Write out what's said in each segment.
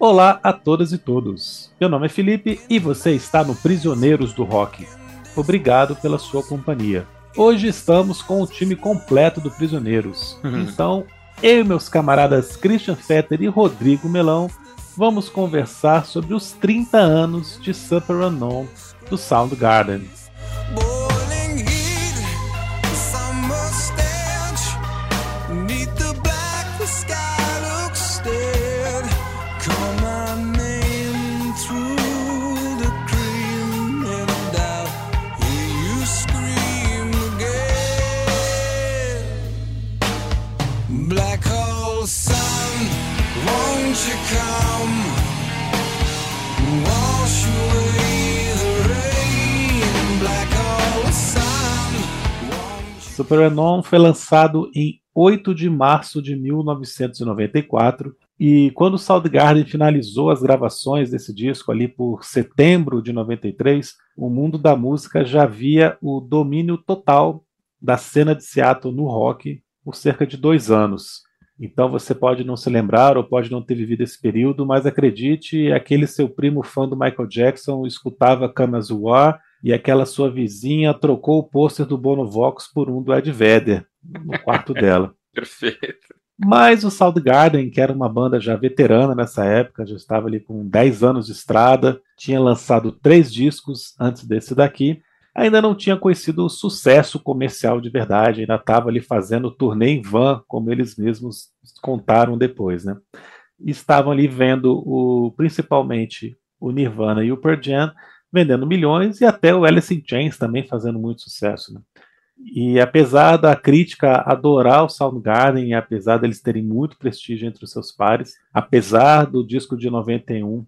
Olá a todas e todos. Meu nome é Felipe e você está no Prisioneiros do Rock. Obrigado pela sua companhia. Hoje estamos com o time completo do Prisioneiros. Uhum. Então, eu e meus camaradas Christian Fetter e Rodrigo Melão vamos conversar sobre os 30 anos de Super Unknown do Soundgarden. Won't Super Unknown foi lançado em 8 de março de 1994 e quando Soundgarden finalizou as gravações desse disco ali por setembro de 93, o mundo da música já via o domínio total da cena de Seattle no rock por cerca de dois anos. Então você pode não se lembrar ou pode não ter vivido esse período, mas acredite, aquele seu primo fã do Michael Jackson escutava Kamazuar e aquela sua vizinha trocou o pôster do Bono Vox por um do Ed Vedder no quarto dela. Perfeito. Mas o Soundgarden, que era uma banda já veterana nessa época, já estava ali com 10 anos de estrada, tinha lançado três discos antes desse daqui, ainda não tinha conhecido o sucesso comercial de verdade, ainda estava ali fazendo turnê em van, como eles mesmos contaram depois, né? Estavam ali vendo o, principalmente o Nirvana e o Pearl Jam vendendo milhões e até o Alice in Chains também fazendo muito sucesso, né? E apesar da crítica adorar o Soundgarden, apesar deles terem muito prestígio entre os seus pares, apesar do disco de 91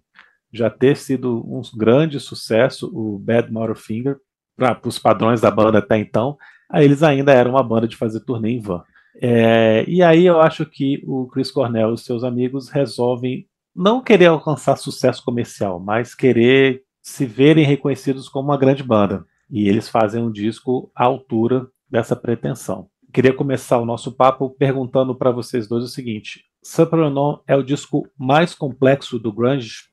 já ter sido um grande sucesso, o Bad Motorfinger, para os padrões da banda até então, eles ainda eram uma banda de fazer turnê em van. É, e aí eu acho que o Chris Cornell e seus amigos resolvem não querer alcançar sucesso comercial, mas querer se verem reconhecidos como uma grande banda. E eles fazem um disco à altura dessa pretensão. Queria começar o nosso papo perguntando para vocês dois o seguinte: Super Unknown é o disco mais complexo do grunge?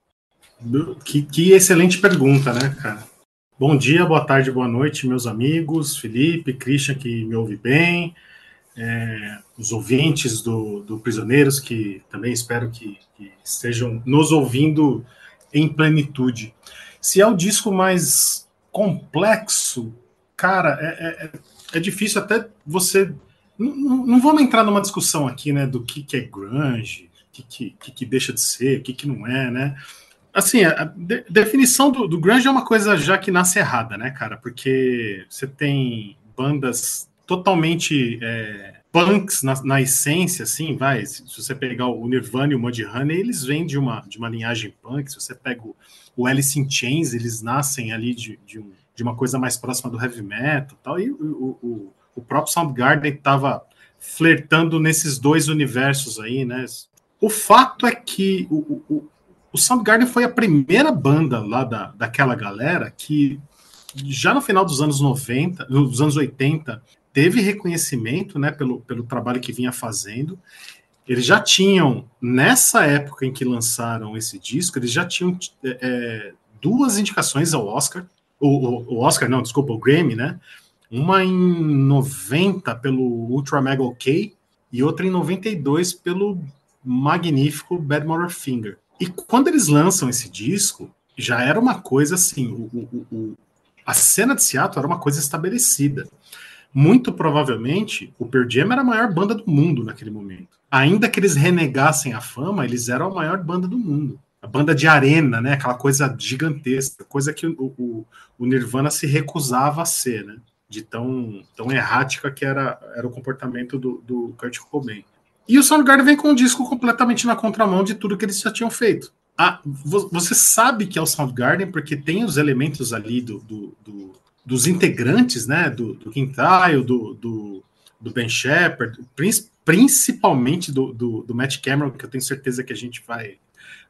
Que, que excelente pergunta, né, cara? Bom dia, boa tarde, boa noite, meus amigos, Felipe, Christian, que me ouve bem, é, os ouvintes do, do Prisioneiros, que também espero que, que estejam nos ouvindo em plenitude. Se é o disco mais complexo, cara, é, é, é difícil até você. Não, não, não vamos entrar numa discussão aqui, né, do que, que é grunge, o que, que, que, que deixa de ser, o que, que não é, né? Assim, a de- definição do, do grunge é uma coisa já que nasce errada, né, cara? Porque você tem bandas totalmente é, punks na, na essência, assim, vai. Se, se você pegar o Nirvana e o Mudhoney, eles vêm de uma, de uma linhagem punk. Se você pega o, o Alice in Chains, eles nascem ali de, de, um- de uma coisa mais próxima do heavy metal tal. E o, o, o- próprio Soundgarden estava flertando nesses dois universos aí, né? O fato é que o, o, o- o Soundgarden foi a primeira banda lá da, daquela galera que já no final dos anos 90, dos anos 80, teve reconhecimento né, pelo, pelo trabalho que vinha fazendo. Eles já tinham, nessa época em que lançaram esse disco, eles já tinham é, é, duas indicações ao Oscar. O, o, Oscar, não, desculpa, o Grammy, né? Uma em 90 pelo Ultra Mega OK e outra em 92 pelo magnífico Bad Motor Finger. E quando eles lançam esse disco, já era uma coisa assim, o, o- o- a cena de Seattle era uma coisa estabelecida. Muito provavelmente, o Pearl Jam era a maior banda do mundo naquele momento. Ainda que eles renegassem a fama, eles eram a maior banda do mundo. A banda de arena, né? Aquela coisa gigantesca, coisa que o, o- o Nirvana se recusava a ser, né? De tão, tão errática que era, era o comportamento do, do Kurt Cobain. E o Soundgarden vem com um disco completamente na contramão de tudo que eles já tinham feito. Ah, vo- você sabe que é o Soundgarden porque tem os elementos ali do, do- do- dos integrantes, né? Do, do do, do, do Ben Shepard, prin- principalmente do, do, do Matt Cameron, que eu tenho certeza que a gente vai,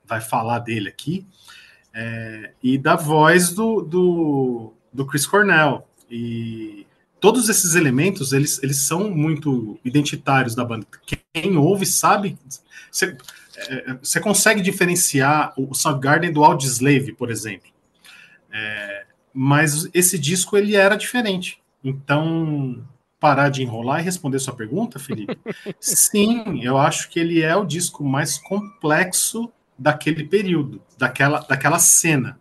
vai falar dele aqui, é, e da voz do, do, do Chris Cornell. E todos esses elementos, eles, eles são muito identitários da banda. Quem ouve sabe, você, é, você consegue diferenciar o Soundgarden do Audioslave, por exemplo. É, mas esse disco, ele era diferente. Então, parar de enrolar e responder sua pergunta, Felipe? Sim, eu acho que ele é o disco mais complexo daquele período, daquela, daquela cena.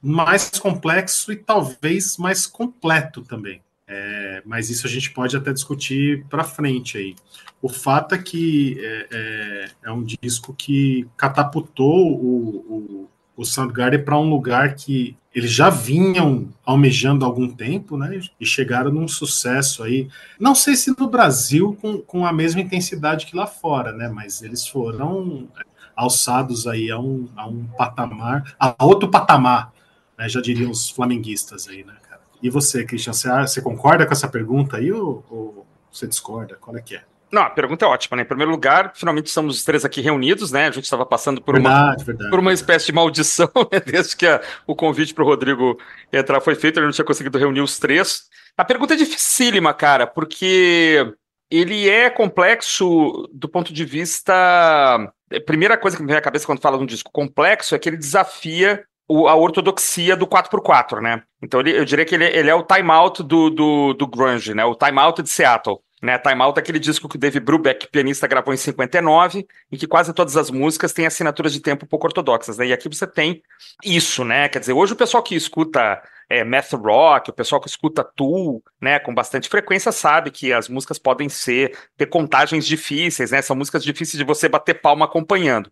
Mais complexo e talvez mais completo também. É, mas isso a gente pode até discutir para frente aí. O fato é que é, é, é um disco que catapultou o, o, o Soundgarden para um lugar que eles já vinham almejando há algum tempo, né? E chegaram num sucesso aí. Não sei se no Brasil com, com a mesma intensidade que lá fora, né? Mas eles foram alçados aí a um, a um patamar, a outro patamar, né? Já diriam os flamenguistas aí, né, cara? E você, Christian, você, você concorda com essa pergunta aí ou, ou você discorda? Qual é que é? Não, a pergunta é ótima, né? Em primeiro lugar, finalmente estamos os três aqui reunidos, né? A gente estava passando por, Verdade, uma, verdade, por uma espécie de maldição, né? Desde que a- o convite para o Rodrigo entrar foi feito, ele não tinha conseguido reunir os três. A pergunta é dificílima, cara, porque ele é complexo do ponto de vista. A primeira coisa que me vem à cabeça quando fala de um disco complexo é que ele desafia o- a ortodoxia do 4x4, né? Então ele- eu diria que ele, ele é o time-out do, do, do grunge, né? O time-out de Seattle. Né, Time Out é aquele disco que o Dave Brubeck, pianista, gravou em 59, em que quase todas as músicas têm assinaturas de tempo pouco ortodoxas, né? E aqui você tem isso, né? Quer dizer, hoje o pessoal que escuta é, math rock, o pessoal que escuta Tool, né, com bastante frequência sabe que as músicas podem ser ter contagens difíceis, né? São músicas difíceis de você bater palma acompanhando.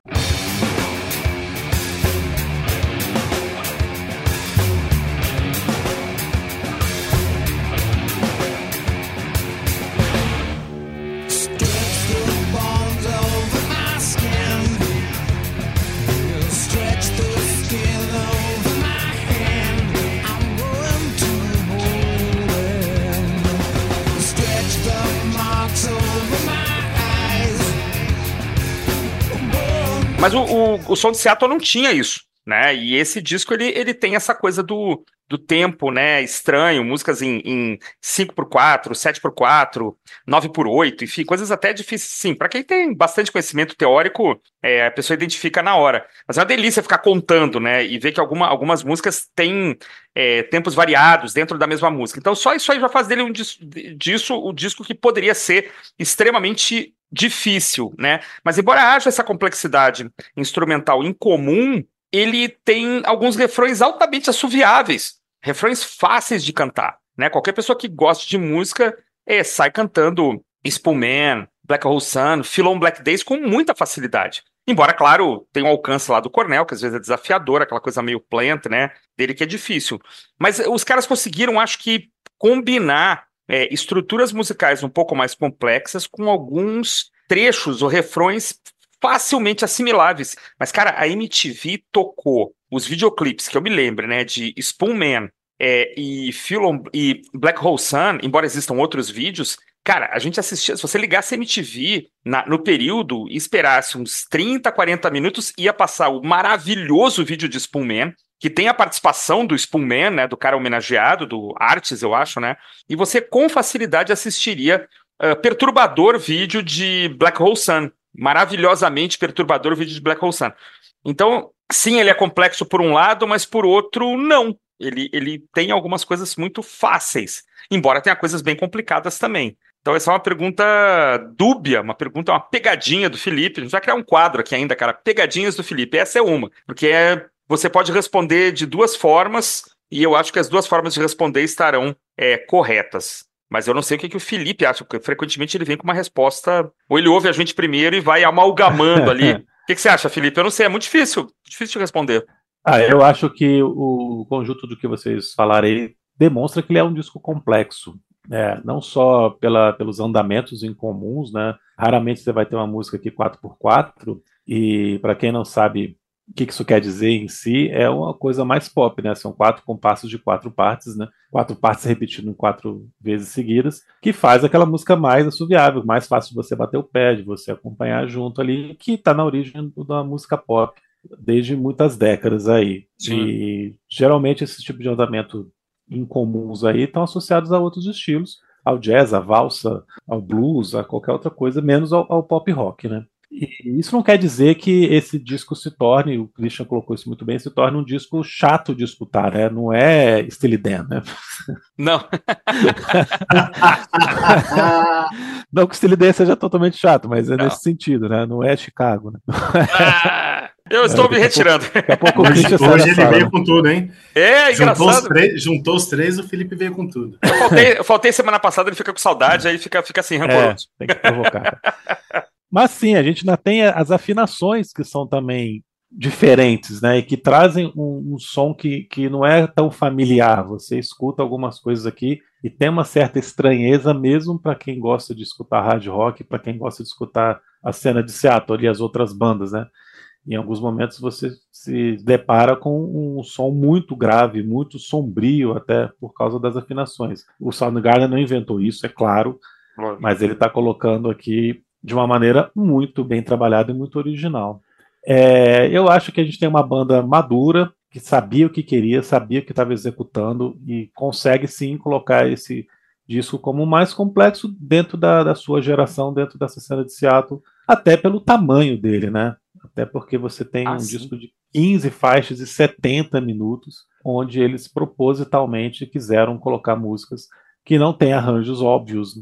O, som de Seattle não tinha isso, né? E esse disco ele, ele tem essa coisa do, do tempo, né? Estranho, músicas em, em 5x4, 7x4, 9x8, enfim, coisas até difíceis, sim. Para quem tem bastante conhecimento teórico, é, a pessoa identifica na hora. Mas é uma delícia ficar contando, né? E ver que alguma, algumas músicas têm é, tempos variados dentro da mesma música. Então, só isso aí já faz dele um dis- disso o disco que poderia ser extremamente difícil, né? Mas embora haja essa complexidade instrumental incomum, ele tem alguns refrões altamente assoviáveis, refrões fáceis de cantar, né? Qualquer pessoa que goste de música é, sai cantando Spoonman, Black Hole Sun, Philon Black Days com muita facilidade. Embora, claro, tenha um alcance lá do Cornell, que às vezes é desafiador, aquela coisa meio plant, né? Dele que é difícil. Mas os caras conseguiram, acho que, combinar é, estruturas musicais um pouco mais complexas com alguns trechos ou refrões facilmente assimiláveis. Mas, cara, a MTV tocou os videoclipes, que eu me lembro, né, de Spoonman é, e, e Black Hole Sun, embora existam outros vídeos, cara, a gente assistia, se você ligasse a MTV na- no período e esperasse uns 30, 40 minutos, ia passar o maravilhoso vídeo de Spoonman, que tem a participação do Spoonman, né, do cara homenageado, do Artes, eu acho, né, e você com facilidade assistiria ah, perturbador vídeo de Black Hole Sun, maravilhosamente perturbador vídeo de Black Hole Sun. Então, sim, ele é complexo por um lado, mas por outro, não. Ele, ele tem algumas coisas muito fáceis, embora tenha coisas bem complicadas também. Então, essa é uma pergunta dúbia, uma pergunta, uma pegadinha do Felipe. A gente vai criar um quadro aqui ainda, cara. Pegadinhas do Felipe. Essa é uma, porque é, você pode responder de duas formas, e eu acho que as duas formas de responder estarão é, corretas. Mas eu não sei o que, que o Felipe acha, porque frequentemente ele vem com uma resposta, ou ele ouve a gente primeiro e vai amalgamando ali. O que, que você acha, Felipe? Eu não sei, é muito difícil, difícil de responder. Ah, eu acho que o conjunto do que vocês falaram aí demonstra que ele é um disco complexo. né? não só pela, pelos andamentos incomuns, né? Raramente você vai ter uma música aqui 4x4, e para quem não sabe o que isso quer dizer em si, é uma coisa mais pop, né? São quatro compassos de quatro partes, né? Quatro partes repetindo quatro vezes seguidas, que faz aquela música mais assoviável, mais fácil de você bater o pé, de você acompanhar junto ali, que está na origem da música pop desde muitas décadas aí. Sim. E geralmente esse tipo de andamento incomuns aí estão associados a outros estilos, ao jazz, à valsa, ao blues, a qualquer outra coisa, menos ao, ao pop rock, né? E isso não quer dizer que esse disco se torne, o Christian colocou isso muito bem, se torne um disco chato de escutar, né? Não é Steely Dan, né? Não. não que o Steely Dan seja totalmente chato, mas é Não. nesse sentido, né? Não é Chicago, né? Ah, eu estou me retirando. Daqui a pouco o Hoje, hoje ele sala, veio com tudo, hein? É, Juntou os, engraçado. três, juntou os três, o Felipe veio com tudo. Eu faltei, eu faltei semana passada, ele fica com saudade, aí fica, fica assim, É, rancoroso. tem que provocar. Mas sim, a gente ainda tem as afinações que são também diferentes, né? E que trazem um, um som que, que não é tão familiar. Você escuta algumas coisas aqui e tem uma certa estranheza, mesmo para quem gosta de escutar hard rock, para quem gosta de escutar a cena de Seattle e as outras bandas, né? Em alguns momentos você se depara com um som muito grave, muito sombrio, até por causa das afinações. O Soundgarden não inventou isso, é claro, mas ele está colocando aqui de uma maneira muito bem trabalhada e muito original. É, eu acho que a gente tem uma banda madura que sabia o que queria, sabia o que estava executando e consegue sim colocar esse disco como o mais complexo dentro da, da sua geração, dentro dessa cena de Seattle, até pelo tamanho dele, né? Até porque você tem Ah, um sim. disco de 15 faixas e 70 minutos, onde eles propositalmente quiseram colocar músicas que não têm arranjos óbvios,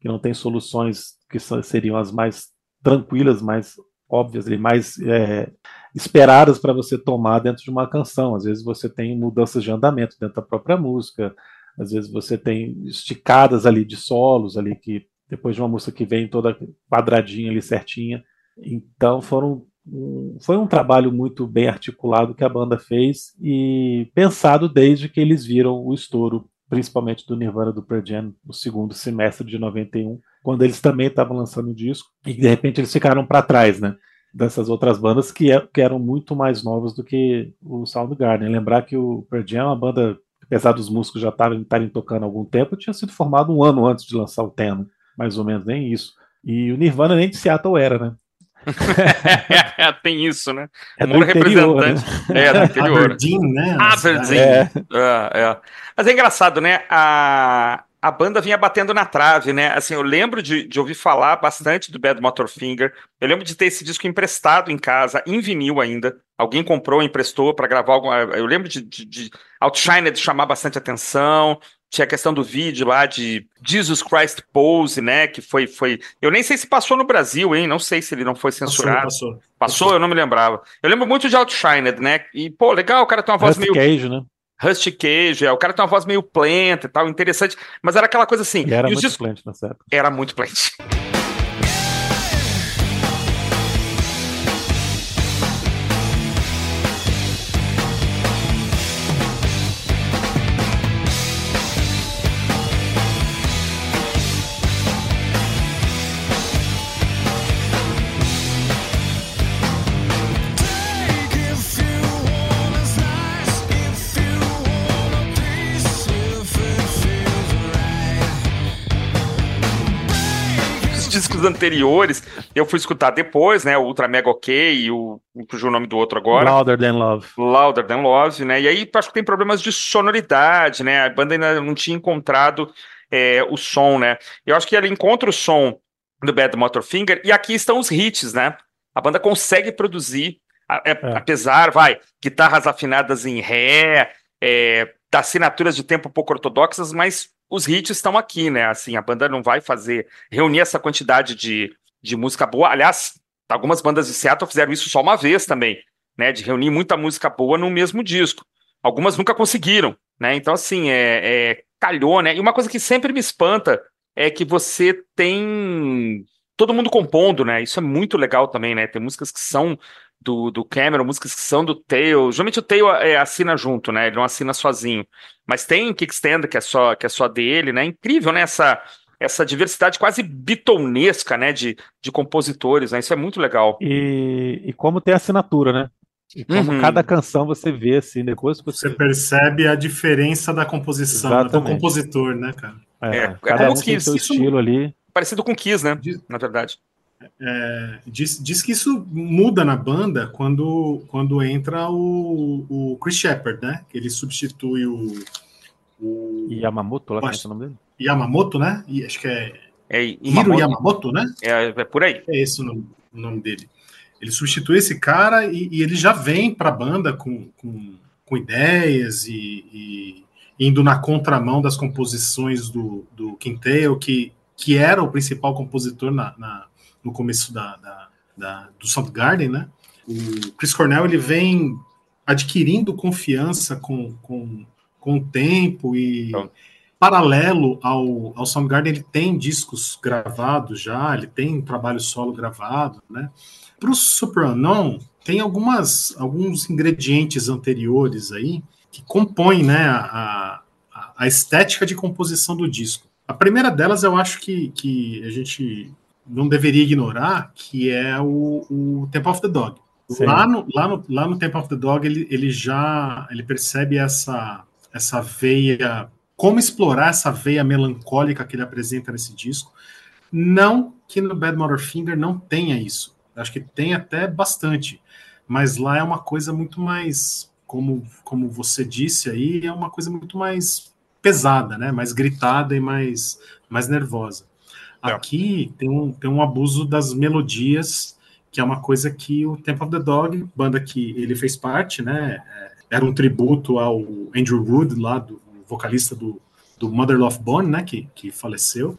que não têm soluções que seriam as mais tranquilas, mais óbvias e mais é, esperadas para você tomar dentro de uma canção. Às vezes você tem mudanças de andamento dentro da própria música, às vezes você tem esticadas ali de solos ali que depois de uma música que vem toda quadradinha ali certinha. Então foram um- foi um trabalho muito bem articulado que a banda fez e pensado desde que eles viram o estouro, principalmente do Nirvana do Pearl Jam no segundo semestre de 91, quando eles também estavam lançando o disco e de repente eles ficaram para trás, né? Dessas outras bandas que, é- que eram muito mais novas do que o Soundgarden. Lembrar que o Pearl Jam é uma banda, apesar dos músicos já estarem estarem tocando há algum tempo, tinha sido formado um ano antes de lançar o tema, mais ou menos, nem isso. E o Nirvana nem de Seattle era, né? Tem isso, né? É Moro representante. É, do interior. Aberdeen, né? Aberdeen. É. É, é. Mas é engraçado, né? A, a banda vinha batendo na trave, né? Assim, eu lembro de, de ouvir falar bastante do Bad Motor Finger. Eu lembro de ter esse disco emprestado em casa, em vinil ainda. Alguém comprou, emprestou para gravar alguma. Eu lembro de, de, de Outshined chamar bastante atenção. Tinha a questão do vídeo lá de Jesus Christ Pose, né? Que foi, foi. Eu nem sei se passou no Brasil, hein? Não sei se ele não foi Passou, censurado. passou. Passou, eu não me lembrava. Eu lembro muito de Outshined, né? E, pô, legal, o cara tem uma voz Rusty meio Cage, né? Rusty Cage, é, o cara tem uma voz meio plenta e tal, interessante, mas era aquela coisa assim, Ele era e muito discos- plant nessa época. era muito plant. Anteriores, eu fui escutar depois, né, o Ultra Mega OK e o, cujo o nome do outro agora, Louder Than Love. Louder Than Love, né, e aí acho que tem problemas de sonoridade, né, a banda ainda não tinha encontrado é, o som, né, eu acho que ela encontra o som do Bad Motor Finger, e aqui estão os hits, né, a banda consegue produzir, é, É. apesar, vai, guitarras afinadas em ré, é, assinaturas de tempo pouco ortodoxas, mas os hits estão aqui, né, assim, a banda não vai fazer, reunir essa quantidade de, de música boa, aliás, algumas bandas de Seattle fizeram isso só uma vez também, né, de reunir muita música boa no mesmo disco. Algumas nunca conseguiram, né? Então, assim, é, é calhou, né? E uma coisa que sempre me espanta é que você tem todo mundo compondo, né? Isso é muito legal também, né? Tem músicas que são do, do Cameron, músicas que são do Tail. Geralmente o Tail é, assina junto, né? Ele não assina sozinho. Mas tem Kickstand, que é só, que é só dele, né? Incrível, né? Essa, essa diversidade quase bitonesca, né? De, de compositores, né? Isso é muito legal. E, e como tem assinatura, né? E como Uhum. cada canção você vê, assim, depois que Você você. percebe a diferença da composição, né, do compositor, né, cara? É, É, cada como um tem que seu isso- estilo ali. Parecido com Kiss, né? Na verdade. É, diz, diz que isso muda na banda quando, quando entra o, o Chris Shepard, né? Que ele substitui o, o Yamamoto, lá como é que é o nome dele? Yamamoto, né? E acho que é É, Hiro Yamamoto, Yamamoto, né? é, é por aí. É esse o nome, o nome dele. Ele substitui esse cara e, e ele já vem para a banda com, com, com ideias e, e indo na contramão das composições do, do Quintel, que, que era o principal compositor na, na- no começo da, da, da- do Soundgarden, né? O Chris Cornell ele vem adquirindo confiança com, com, com o tempo e Então. paralelo ao, ao Soundgarden, ele tem discos gravados já, ele tem um trabalho solo gravado, né? Para o Super Unknown, tem algumas, alguns ingredientes anteriores aí que compõem né, a, a, a estética de composição do disco. A primeira delas eu acho que, que a gente não deveria ignorar, que é o, o Temple of the Dog. Sim. Lá no, lá, no, lá no Temple of the Dog, ele, ele já ele percebe essa, essa veia, como explorar essa veia melancólica que ele apresenta nesse disco. Não que no Bad Motorfinger não tenha isso. Acho que tem até bastante. Mas lá é uma coisa muito mais, como, como você disse aí, é uma coisa muito mais pesada, né? Mais gritada e mais, mais nervosa. É. Aqui tem um, tem um abuso das melodias, que é uma coisa que o Temple of the Dog, banda que ele fez parte, né? é, Era um tributo ao Andrew Wood, lá do vocalista do, do Mother Love Bone, né? Que, que faleceu.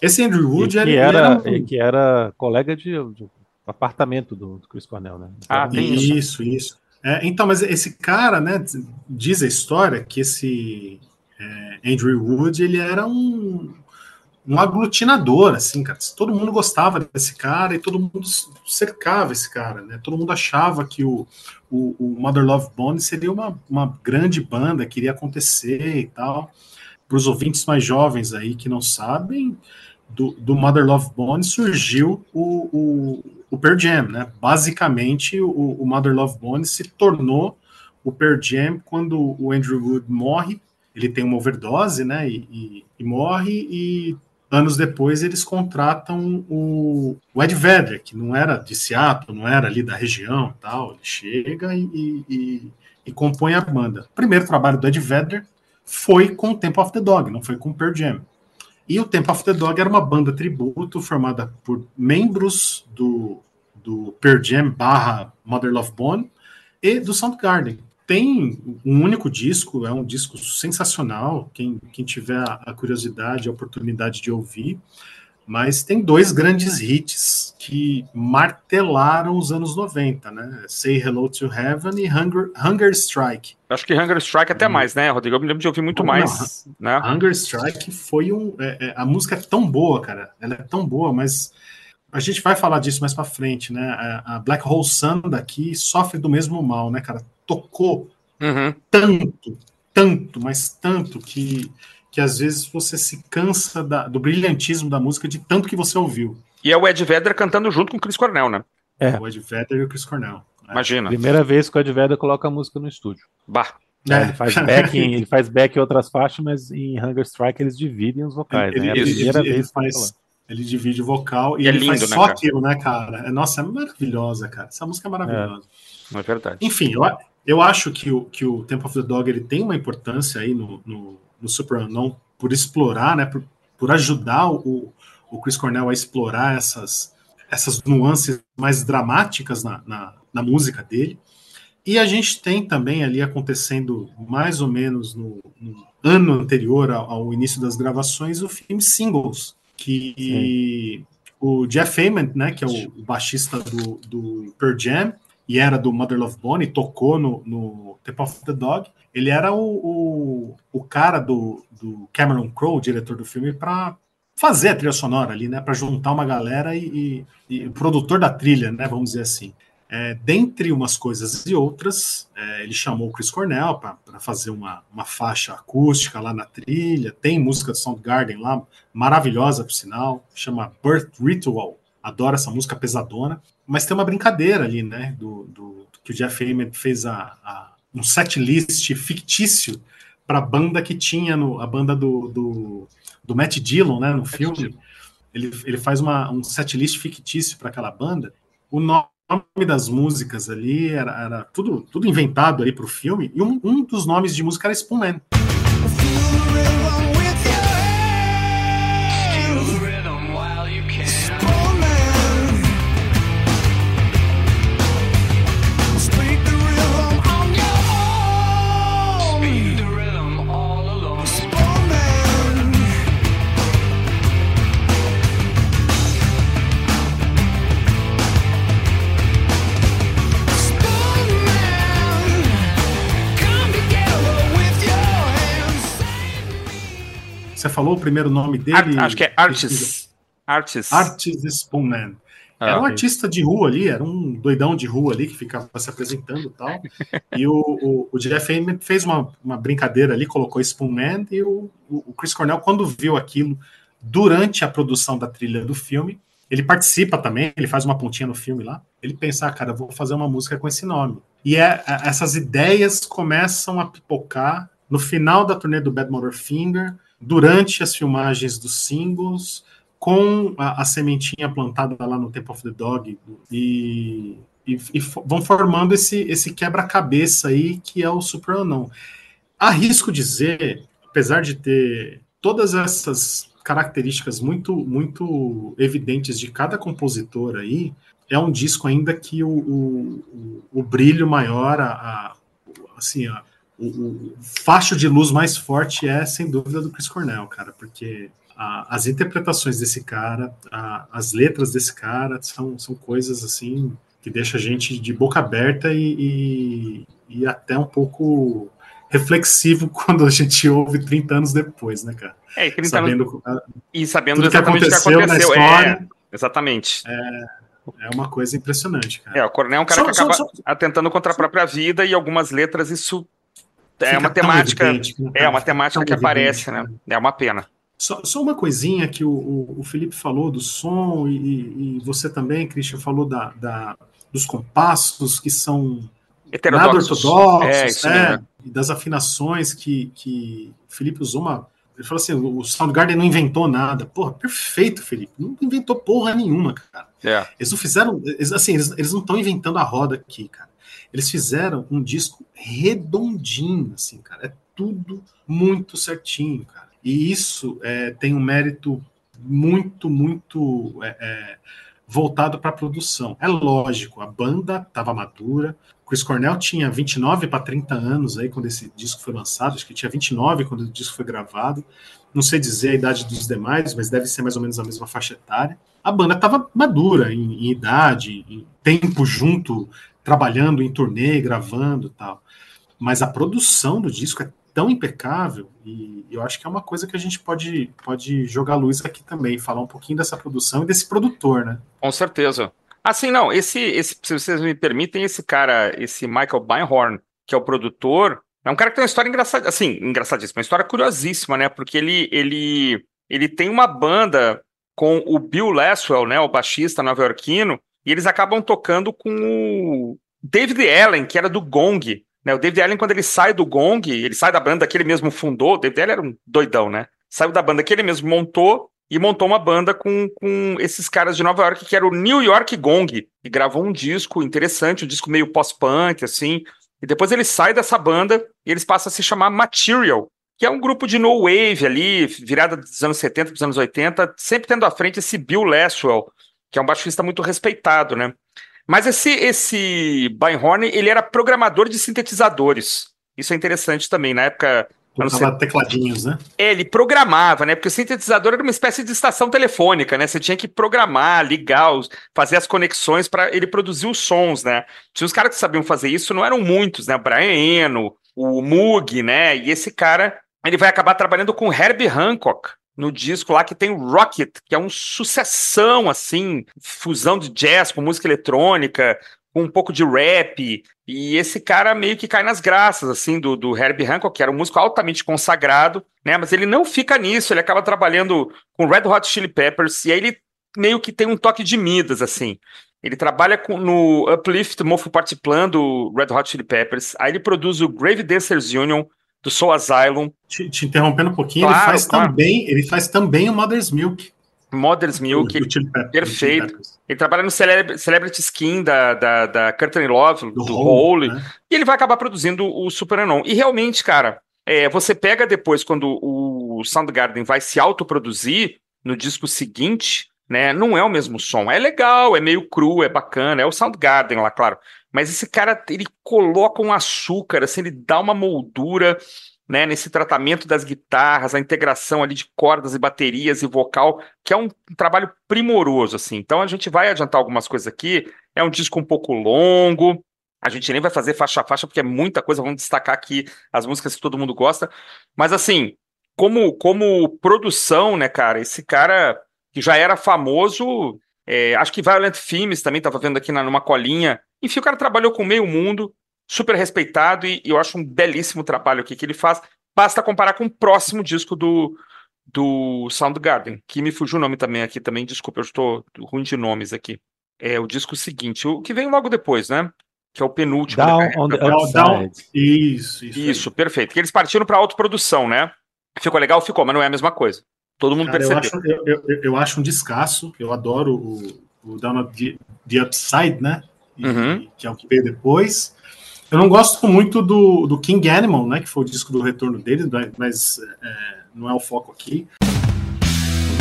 Esse Andrew E Wood que ele, era, ele e que era colega de, de apartamento do, do Chris Cornell, né? Ah, Então, tem Isso, isso. É, então, mas esse cara, né, diz a história que esse é, Andrew Wood, ele era um, um aglutinador, assim, cara. Todo mundo gostava desse cara e todo mundo cercava esse cara, né? Todo mundo achava que o, o, o Mother Love Bone seria uma, uma grande banda, que iria acontecer e tal. Para os ouvintes mais jovens aí que não sabem, do, do Mother Love Bone surgiu o, o, o Pearl Jam, né? Basicamente, o, o Mother Love Bone se tornou o Pearl Jam quando o Andrew Wood morre. Ele tem uma overdose, né? E, e- e morre e anos depois eles contratam o, o Ed Vedder, que não era de Seattle, não era ali da região, tal. Ele chega e, e, e- e compõe a banda. O primeiro trabalho do Ed Vedder foi com o of the Dog, não foi com o Pearl Jam. E o Temple of the Dog era uma banda tributo formada por membros do, do Pearl Jam barra Mother Love Bone e do Soundgarden. Tem um único disco, é um disco sensacional, quem, quem tiver a curiosidade, a oportunidade de ouvir, mas tem dois grandes hits que martelaram os anos 90, né? Say Hello to Heaven e Hunger, Hunger Strike. Acho que Hunger Strike até Hum. mais, né, Rodrigo? Eu me lembro de ouvir muito Não, mais, né? Hunger Strike foi um. é, é, a música é tão boa, cara. Ela é tão boa, mas a gente vai falar disso mais pra frente, né? A, Black Hole Sun daqui sofre do mesmo mal, né, cara? Tocou Uhum. tanto, tanto, mas tanto que, que às vezes você se cansa da- do brilhantismo da música de tanto que você ouviu. E é o Ed Vedder cantando junto com o Chris Cornell, né? É. O Ed Vedder e o Chris Cornell. né? Imagina. Primeira vez que o Ed Vedder coloca a música no estúdio. Bah. É, É. Ele faz back em, ele faz back em outras faixas, mas em Hunger Strike eles dividem os vocais. Ele, né? É a primeira ele vez que ele faz, ele divide o vocal e, E é ele lindo, faz né, só cara? aquilo, né, cara? É, nossa, é maravilhosa, cara. Essa música é maravilhosa. Não é verdade. Enfim, eu, eu acho que o, que o Temple of the Dog ele tem uma importância aí no, no, no Super Unknown por explorar, né, por, por ajudar o, o Chris Cornell a explorar essas, essas nuances mais dramáticas na, na, na música dele. E a gente tem também ali acontecendo mais ou menos no, no ano anterior ao, ao início das gravações o filme Singles, que o Jeff Ament, né, que é o, baixista do, do Pearl Jam, e era do Mother Love Bone, tocou no, no Temple of the Dog, ele era o, o, o cara do, do Cameron Crowe, diretor do filme, para fazer a trilha sonora ali, né, para juntar uma galera e, e, e o produtor da trilha, né, vamos dizer assim. É, dentre umas coisas e outras, é, ele chamou o Chris Cornell para fazer uma, uma faixa acústica lá na trilha. Tem música do Soundgarden lá, maravilhosa por sinal, chama Birth Ritual. Adoro essa música pesadona. Mas tem uma brincadeira ali, né? Do, do que o Jeff Ament fez a, a, um set list fictício para a banda que tinha no, a banda do, do, do Matt Dillon, né? No filme. Ele, ele faz uma, um set list fictício para aquela banda. O nome das músicas ali era, era tudo, tudo inventado ali para o filme. E um, um dos nomes de música era Spoonman. A Você falou o primeiro nome Ar- dele? acho que é Artis. Artis. Artis Spoonman. Ah, Era um artista de rua ali, era um doidão de rua ali que ficava se apresentando e tal. E o, o, o Jeff Ament fez uma, uma brincadeira ali, colocou Spoonman, e o, o Chris Cornell, quando viu aquilo durante a produção da trilha do filme, ele participa também, ele faz uma pontinha no filme lá. Ele pensa, ah, cara, vou fazer uma música com esse nome. E é, é- essas ideias começam a pipocar no final da turnê do Bad Motorfinger, durante as filmagens dos singles, com a, a sementinha plantada lá no Temple of the Dog e, e- e vão formando esse, esse quebra-cabeça aí que é o Super Unknown. Arrisco dizer, apesar de ter todas essas características muito muito evidentes de cada compositor aí, é um disco ainda que o, o, o- o brilho maior, a, a- assim, a- o, o facho de luz mais forte é, sem dúvida, do Chris Cornell, cara, porque a- as interpretações desse cara, a- as letras desse cara são, são coisas assim que deixa a gente de boca aberta e, e, e até um pouco reflexivo quando a gente ouve 30 anos depois, né, cara? É, e 30 anos- Sabendo a- e sabendo exatamente o que aconteceu na aconteceu. história. É, exatamente. é uma coisa impressionante, cara. É, o Coronel é um cara Só- que só- acaba só- atentando contra a própria vida e algumas letras isso é Fica uma tão temática evidente, né, é uma temática que aparece, evidente, né? cara. É uma pena. Só, só uma coisinha que o, o, o Felipe falou do som e, e- você também, Christian, falou da, da- dos compassos que são nada Heterodoxos. ortodoxos, É, é, mesmo. e das afinações que, que o Felipe usou uma. Ele falou assim: o Soundgarden não inventou nada. Porra, perfeito, Felipe. Não inventou porra nenhuma, cara. É. Eles não fizeram. eles- assim, eles, eles não estão inventando a roda aqui, cara. Eles fizeram um disco redondinho, assim, cara. É tudo muito certinho, cara. E isso é, tem um mérito muito, muito é, é, voltado para a produção. É lógico, a banda estava madura. Chris Cornell tinha 29 para 30 anos aí quando esse disco foi lançado, acho que tinha 29 quando o disco foi gravado. Não sei dizer a idade dos demais, mas deve ser mais ou menos a mesma faixa etária. A banda estava madura em, em idade, em tempo junto, trabalhando em turnê, gravando tal. Mas a produção do disco é tão impecável e eu acho que é uma coisa que a gente pode, pode jogar luz aqui também, falar um pouquinho dessa produção e desse produtor, né? Com certeza. Assim, não, esse, esse, se vocês me permitem, esse cara, esse Michael Beinhorn, que é o produtor, é um cara que tem uma história engraçada, assim, engraçadíssima, uma história curiosíssima, né? Porque ele, ele, ele tem uma banda com o Bill Laswell, né, o baixista nova-iorquino, e eles acabam tocando com o David Allen, que era do Gong, né? O David Allen, quando ele sai do Gong, ele sai da banda que ele mesmo fundou, o David Allen era um doidão, né? Saiu da banda que ele mesmo montou e montou uma banda com, com esses caras de Nova York, que era o New York Gong, e gravou um disco interessante, um disco meio pós-punk, assim. E depois ele sai dessa banda e eles passam a se chamar Material, que é um grupo de no wave ali, virada dos anos 70 para os anos 80, sempre tendo à frente esse Bill Laswell, que é um baixista muito respeitado, né? Mas esse esse Beinhorn, ele era programador de sintetizadores. Isso é interessante também, na época anos Tocava tecladinhos, né? é, ele programava, né? Porque o sintetizador era uma espécie de estação telefônica, né? Você tinha que programar, ligar, fazer as conexões para ele produzir os sons, né? Tinha os caras que sabiam fazer isso, não eram muitos, né? O Brian Eno, o Moog, né? E esse cara, ele vai acabar trabalhando com Herbie Hancock no disco lá que tem o Rocket, que é um sucessão, assim, fusão de jazz com música eletrônica, com um pouco de rap, e esse cara meio que cai nas graças, assim, do, do Herbie Hancock, que era um músico altamente consagrado, né? Mas ele não fica nisso, ele acaba trabalhando com Red Hot Chili Peppers, e aí ele meio que tem um toque de Midas, assim. Ele trabalha com, no Uplift Mofo Party Plan do Red Hot Chili Peppers, aí ele produz o Grave Dancers Union, do Soul Asylum, Te, te interrompendo um pouquinho, Claro, ele faz claro. também, ele faz também o Mother's Milk. Mother's Milk, do, do perfeito. ele trabalha no Celeb Celebrity Skin da, da, da Courtney Love, do, do Hole, né? e ele vai acabar produzindo o Super Anon. E realmente, cara, é, você pega depois, quando o o Soundgarden vai se autoproduzir no disco seguinte, né? Não é o mesmo som. É legal, é meio cru, é bacana, é o Soundgarden lá, claro. Mas esse cara, ele coloca um açúcar, assim, ele dá uma moldura, né, nesse tratamento das guitarras, a integração ali de cordas e baterias e vocal, que é um trabalho primoroso, assim. Então a gente vai adiantar algumas coisas aqui. É um disco um pouco longo. A gente nem vai fazer faixa a faixa, porque é muita coisa. Vamos destacar aqui as músicas que todo mundo gosta. Mas assim, como, como produção, né, cara, esse cara que já era famoso, é, acho que Violent Films também estava vendo aqui na, numa colinha. Enfim, o cara trabalhou com meio mundo, super respeitado, e, e eu acho um belíssimo trabalho aqui que ele faz. Basta comparar com o próximo disco do, do Soundgarden, que me fugiu o nome também aqui também, desculpa, eu estou ruim de nomes aqui. É o disco seguinte, o que vem logo depois, né? Que é o penúltimo. da Down carreira. on the down- upside. Isso, isso. aí. Isso, perfeito. Que eles partiram para autoprodução, né? Ficou legal? Ficou, mas não é a mesma coisa. Todo mundo Cara, eu, percebeu. acho, eu, eu, eu acho um descasso. Eu adoro o, o Down the, the Upside, né? E- Uhum. Que é o que veio depois. Eu não gosto muito do, do King Animal, né? Que foi o disco do retorno deles, mas- mas é, não é o foco aqui.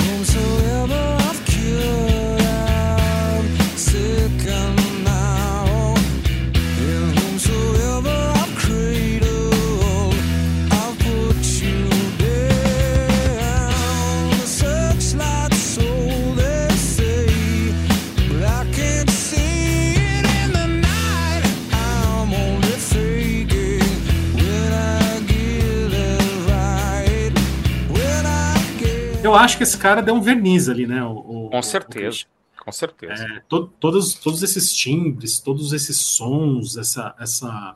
Whomsoever I've cured, I'm sick and Eu acho que esse cara deu um verniz ali, né? O, o- Com o certeza. Christian. Com certeza. É, to- todos, todos esses timbres, todos esses sons, essa, essa,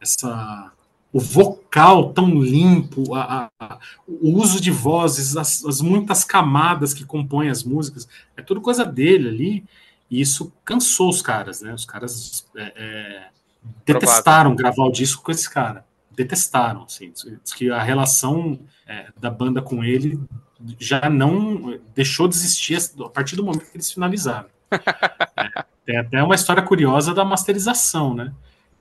essa, o vocal tão limpo, a- a- a- o uso de vozes, as, as muitas camadas que compõem as músicas, é tudo coisa dele ali. E isso cansou os caras, né? Os caras é, é, detestaram gravar o disco com esse cara. Detestaram, assim. Diz que a relação é, da banda com ele já não deixou de existir a partir do momento que eles finalizaram. É, tem até uma história curiosa da masterização, né?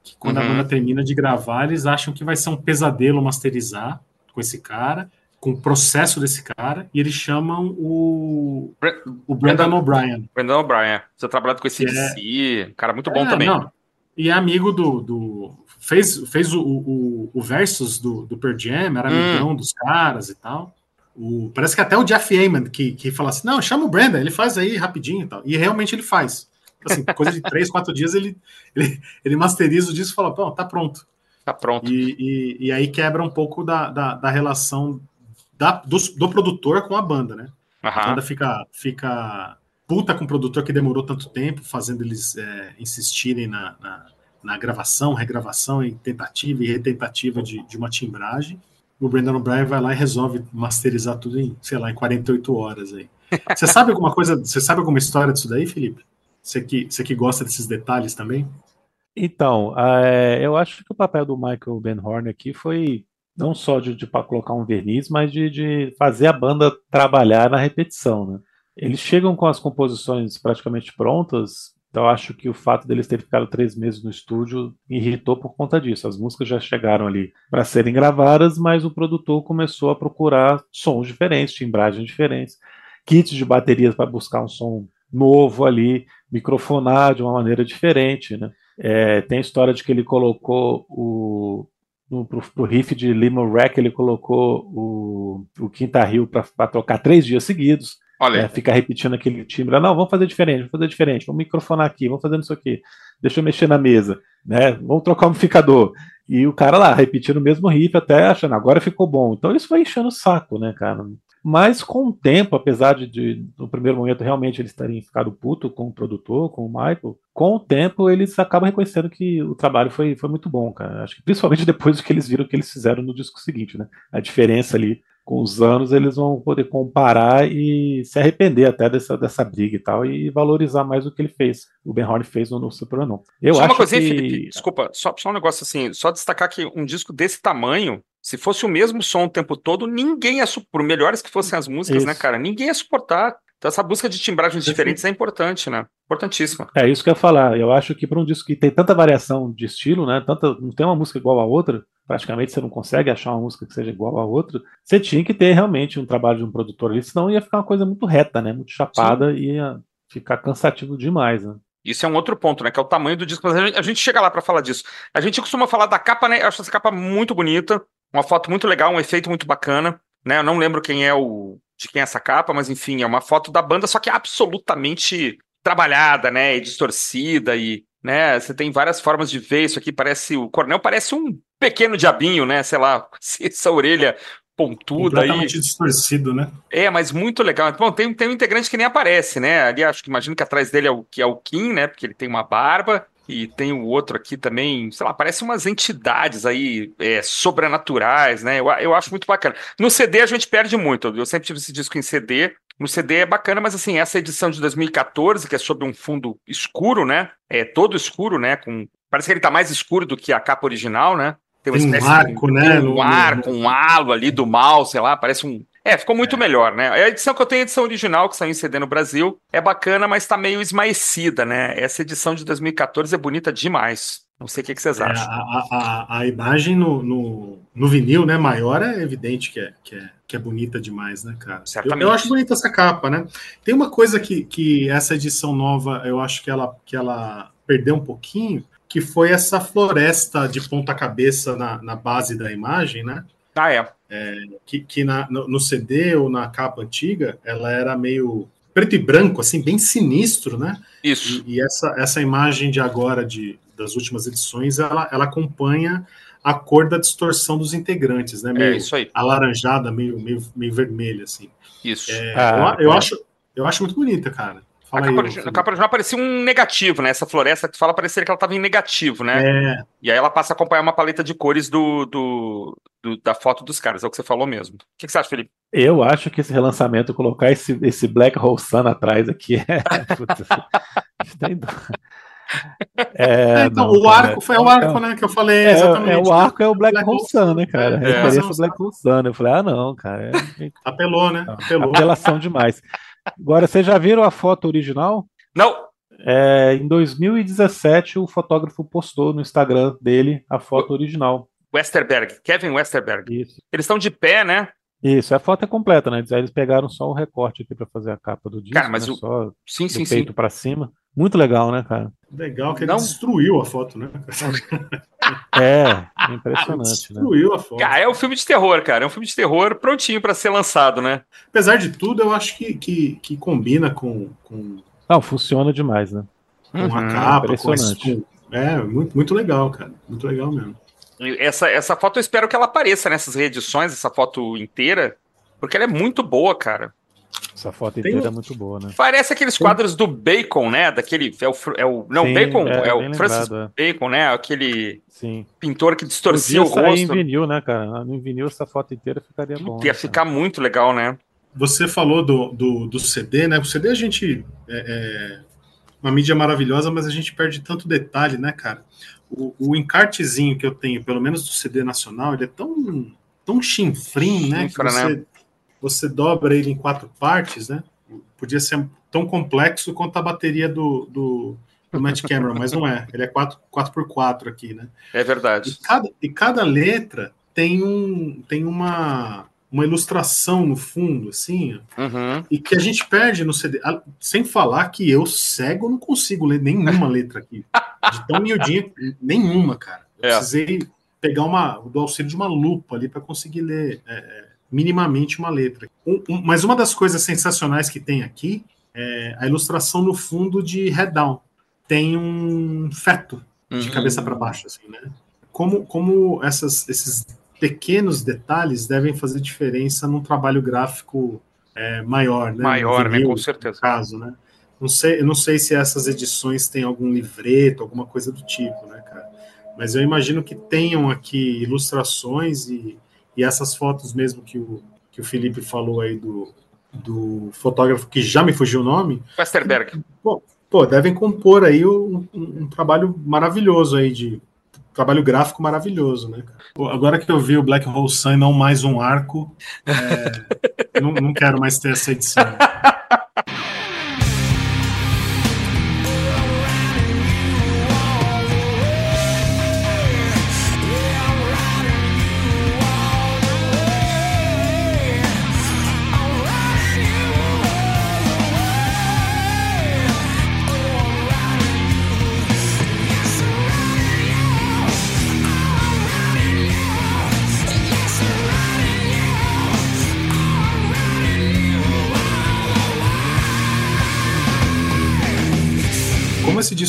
Que quando a Uhum. banda termina de gravar, eles acham que vai ser um pesadelo masterizar com esse cara, com o processo desse cara, e eles chamam o, Bre- o Brandon Brandon- O'Brien. Brandon O'Brien. Você trabalhado com esse é- um cara muito bom É, também. não. E é amigo do. do- fez fez o, o, o Versus do, do Pearl Jam, era Hum. amigão dos caras e tal. O, parece que até o Jeff Ayman que, que fala assim: não, chama o Brandon, ele faz aí rapidinho e tal. E realmente ele faz. Assim, coisa de três, quatro dias ele, ele, ele masteriza o disco e fala: pô, tá pronto. Tá pronto. E, e, e aí quebra um pouco da, da, da relação da, do, do produtor com a banda, né? A Aham. banda fica, fica puta com o produtor que demorou tanto tempo, fazendo eles é, insistirem na, na, na gravação, regravação e tentativa e retentativa de, de uma timbragem. O Brandon O'Brien vai lá e resolve masterizar tudo em, sei lá, em 48 horas aí. Você sabe alguma coisa, você sabe alguma história disso daí, Felipe? Você que, você que gosta desses detalhes também? Então, é, eu acho que o papel do Michael Ben Horn aqui foi não só de, de colocar um verniz, mas de, de fazer a banda trabalhar na repetição, né? Eles chegam com as composições praticamente prontas, então acho que o fato deles terem ficado três meses no estúdio irritou por conta disso. As músicas já chegaram ali para serem gravadas, mas o produtor começou a procurar sons diferentes, timbragens diferentes, kits de baterias para buscar um som novo ali, microfonar de uma maneira diferente, né? É, tem a história de que ele colocou o. No, pro, pro riff de Limo Rack, ele colocou o, o Quinta Rio para tocar três dias seguidos. Olha, É, fica repetindo aquele timbre. Não, vamos fazer diferente, vamos fazer diferente, vamos microfonar aqui, vamos fazer isso aqui. Deixa eu mexer na mesa, né? Vamos trocar o amplificador. E o cara lá, repetindo o mesmo riff, até achando, agora ficou bom. Então isso foi enchendo o saco, né, cara? Mas com o tempo, apesar de, de no primeiro momento realmente eles terem ficado puto com o produtor, com o Michael, com o tempo eles acabam reconhecendo que o trabalho foi, foi muito bom, cara. Acho que principalmente depois do que eles viram que eles fizeram no disco seguinte, né? A diferença ali com os anos eles vão poder comparar e se arrepender até dessa, dessa briga e tal e valorizar mais o que ele fez, o Ben Horn fez no, no Superman. Eu só acho uma coisinha, que Felipe, desculpa, só, só um negócio assim, só destacar que um disco desse tamanho, se fosse o mesmo som o tempo todo, ninguém ia, por melhores que fossem as músicas, né, Isso. cara, ninguém ia suportar. Então essa busca de timbragens diferentes é importante, né? Importantíssima. É isso que eu ia falar. Eu acho que para um disco que tem tanta variação de estilo, né? Tanta, não tem uma música igual a outra, praticamente você não consegue achar uma música que seja igual a outra, você tinha que ter realmente um trabalho de um produtor ali, senão ia ficar uma coisa muito reta, né? Muito chapada e ia ficar cansativo demais, né? Isso é um outro ponto, né? Que é o tamanho do disco. A gente, chega lá pra falar disso. A gente costuma falar da capa, né? Eu acho essa capa muito bonita, uma foto muito legal, um efeito muito bacana, né? Eu não lembro quem é o de quem é essa capa, mas enfim, é uma foto da banda, só que absolutamente trabalhada, né? E distorcida e, né? Você tem várias formas de ver isso aqui. Parece o Cornel parece um pequeno diabinho, né? Sei lá, essa orelha pontuda aí. Distorcido, né? É, mas muito legal. Bom, tem, tem um integrante que nem aparece, né? Ali acho que imagino que atrás dele é o que é o Kim, né? Porque ele tem uma barba. E tem o outro aqui também, sei lá, parece umas entidades aí é, sobrenaturais, né? Eu, eu acho muito bacana. No CD a gente perde muito. Eu sempre tive esse disco em CD. No CD é bacana, mas assim, essa edição de 2014, que é sobre um fundo escuro, né? É todo escuro, né? Com... Parece que ele tá mais escuro do que a capa original, né? uma Tem um espécie de- arco, né, tem Um arco, um halo ali do mal, sei lá, parece um. É, ficou muito melhor, né? A edição que eu tenho é a edição original, que saiu em CD no Brasil, é bacana, mas tá meio esmaecida, né? Essa edição de 2014 é bonita demais. Não sei o que, que vocês É, acham. a, a, a- a imagem no, no, no vinil, né, maior, é evidente que é, que é, que é bonita demais, né, cara? Eu, Certamente. eu acho bonita essa capa, né? Tem uma coisa que, que essa edição nova, eu acho que ela, que ela perdeu um pouquinho, que foi essa floresta de ponta cabeça na, na base da imagem, né? Ah, é. que, que na- no, no CD ou na capa antiga, ela era meio preto e branco, assim, bem sinistro, né? Isso. E, e essa, essa imagem de agora, de, das últimas edições, ela, ela acompanha a cor da distorção dos integrantes, né? É Meio isso aí. alaranjada, meio, meio, meio vermelha, assim. Isso. É, Ah, eu, eu é. acho, eu acho muito bonita, cara. A Fala capa, aí, Felipe. a capa original parecia um negativo, né? Essa floresta que tu fala parecia que ela tava em negativo, né? É, E aí ela passa a acompanhar uma paleta de cores do, do, do- da foto dos caras, é o que você falou mesmo. O que, que você acha, Felipe? Eu acho que esse relançamento, colocar esse, esse Black Hole Sun atrás aqui é. Tem dó. É, É, então, não, o cara, arco foi o arco, né, que eu falei, É, exatamente. é, o arco é o Black, Black Hole Sun, né, cara? É, Referência é. Black Hole Sun. Eu falei, ah, não, cara. Apelou, né? Apelou. apelação demais. Agora, vocês já viram a foto original? Não, É, em 2017, o fotógrafo postou no Instagram dele a foto original. Westerberg, Kevin Westerberg. Isso. Eles estão de pé, né? Isso, a foto é completa, né? Eles pegaram só o recorte aqui pra fazer a capa do disco, Cara, mas né? o- Só Sim, do sim, sim. peito pra cima. Muito legal, né, cara? Legal que ele Não. destruiu a foto, né? É, impressionante, né? destruiu a foto. Cara, é um filme de terror, cara. É um filme de terror prontinho pra ser lançado, né? Apesar de tudo, eu acho que, que, que combina com, com, Não, funciona demais, né? com a Uhum. capa. Com impressionante. esse- com- é, muito, muito legal, cara. Muito legal mesmo. Essa, essa foto eu espero que ela apareça nessas reedições, essa foto inteira, porque ela é muito boa, cara. Essa foto Tem inteira um- é muito boa, né? Parece aqueles quadros do Bacon, né? Daquele. É o, é o- não, Sim, Bacon é, é, o bem Francis lembrado, é. Bacon, né? Aquele Sim. pintor que distorcia o sair em rosto. vinil, né, cara? No vinil essa foto inteira ficaria bom. Ia né, ficar muito legal, né? Você falou do, do, do CD, né? O CD a gente. É, é uma mídia maravilhosa, mas a gente perde tanto detalhe, né, cara? O, o encartezinho que eu tenho, pelo menos do CD nacional, ele é tão, tão chinfrim, né? Que Chinfra, você, né? Você dobra ele em quatro partes, né? Podia ser tão complexo quanto a bateria do, do, do Matt Cameron, mas não é. Ele é 4, 4x4 aqui, né? É verdade. E cada, e cada letra tem, um, tem uma, uma ilustração no fundo, assim, Uhum. e que a gente perde no CD. Sem falar que eu, cego, não consigo ler nenhuma letra aqui. De tão miudinha, nenhuma, cara. Eu É. precisei pegar uma, do auxílio de uma lupa ali para conseguir ler é, é, minimamente uma letra. Um- um- mas uma das coisas sensacionais que tem aqui é a ilustração no fundo de Head Down. Tem um feto de Uhum. cabeça para baixo, assim, né? Como, como essas, esses pequenos detalhes devem fazer diferença num trabalho gráfico é, maior, né? Maior, né? Vinil, Com certeza. caso, né? Não sei, eu não sei se essas edições têm algum livreto, alguma coisa do tipo, né, cara? Mas eu imagino que tenham aqui ilustrações e, e essas fotos mesmo que o, que o Felipe falou aí do, do fotógrafo que já me fugiu o nome, Westerberg. pô, devem compor aí um, um- um trabalho maravilhoso aí de trabalho gráfico maravilhoso, né? cara? Pô, agora que eu vi o Black Hole Sun e não mais um arco, é, não, não quero mais ter essa edição.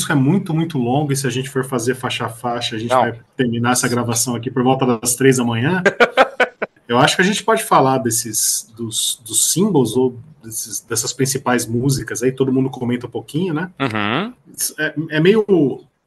Disco é muito, muito longo, e se a gente for fazer faixa a faixa, a gente Não. vai terminar essa gravação aqui por volta das três da manhã. Eu acho que a gente pode falar desses dos, dos singles ou desses- dessas principais músicas aí, todo mundo comenta um pouquinho, né? Uhum. É, é meio,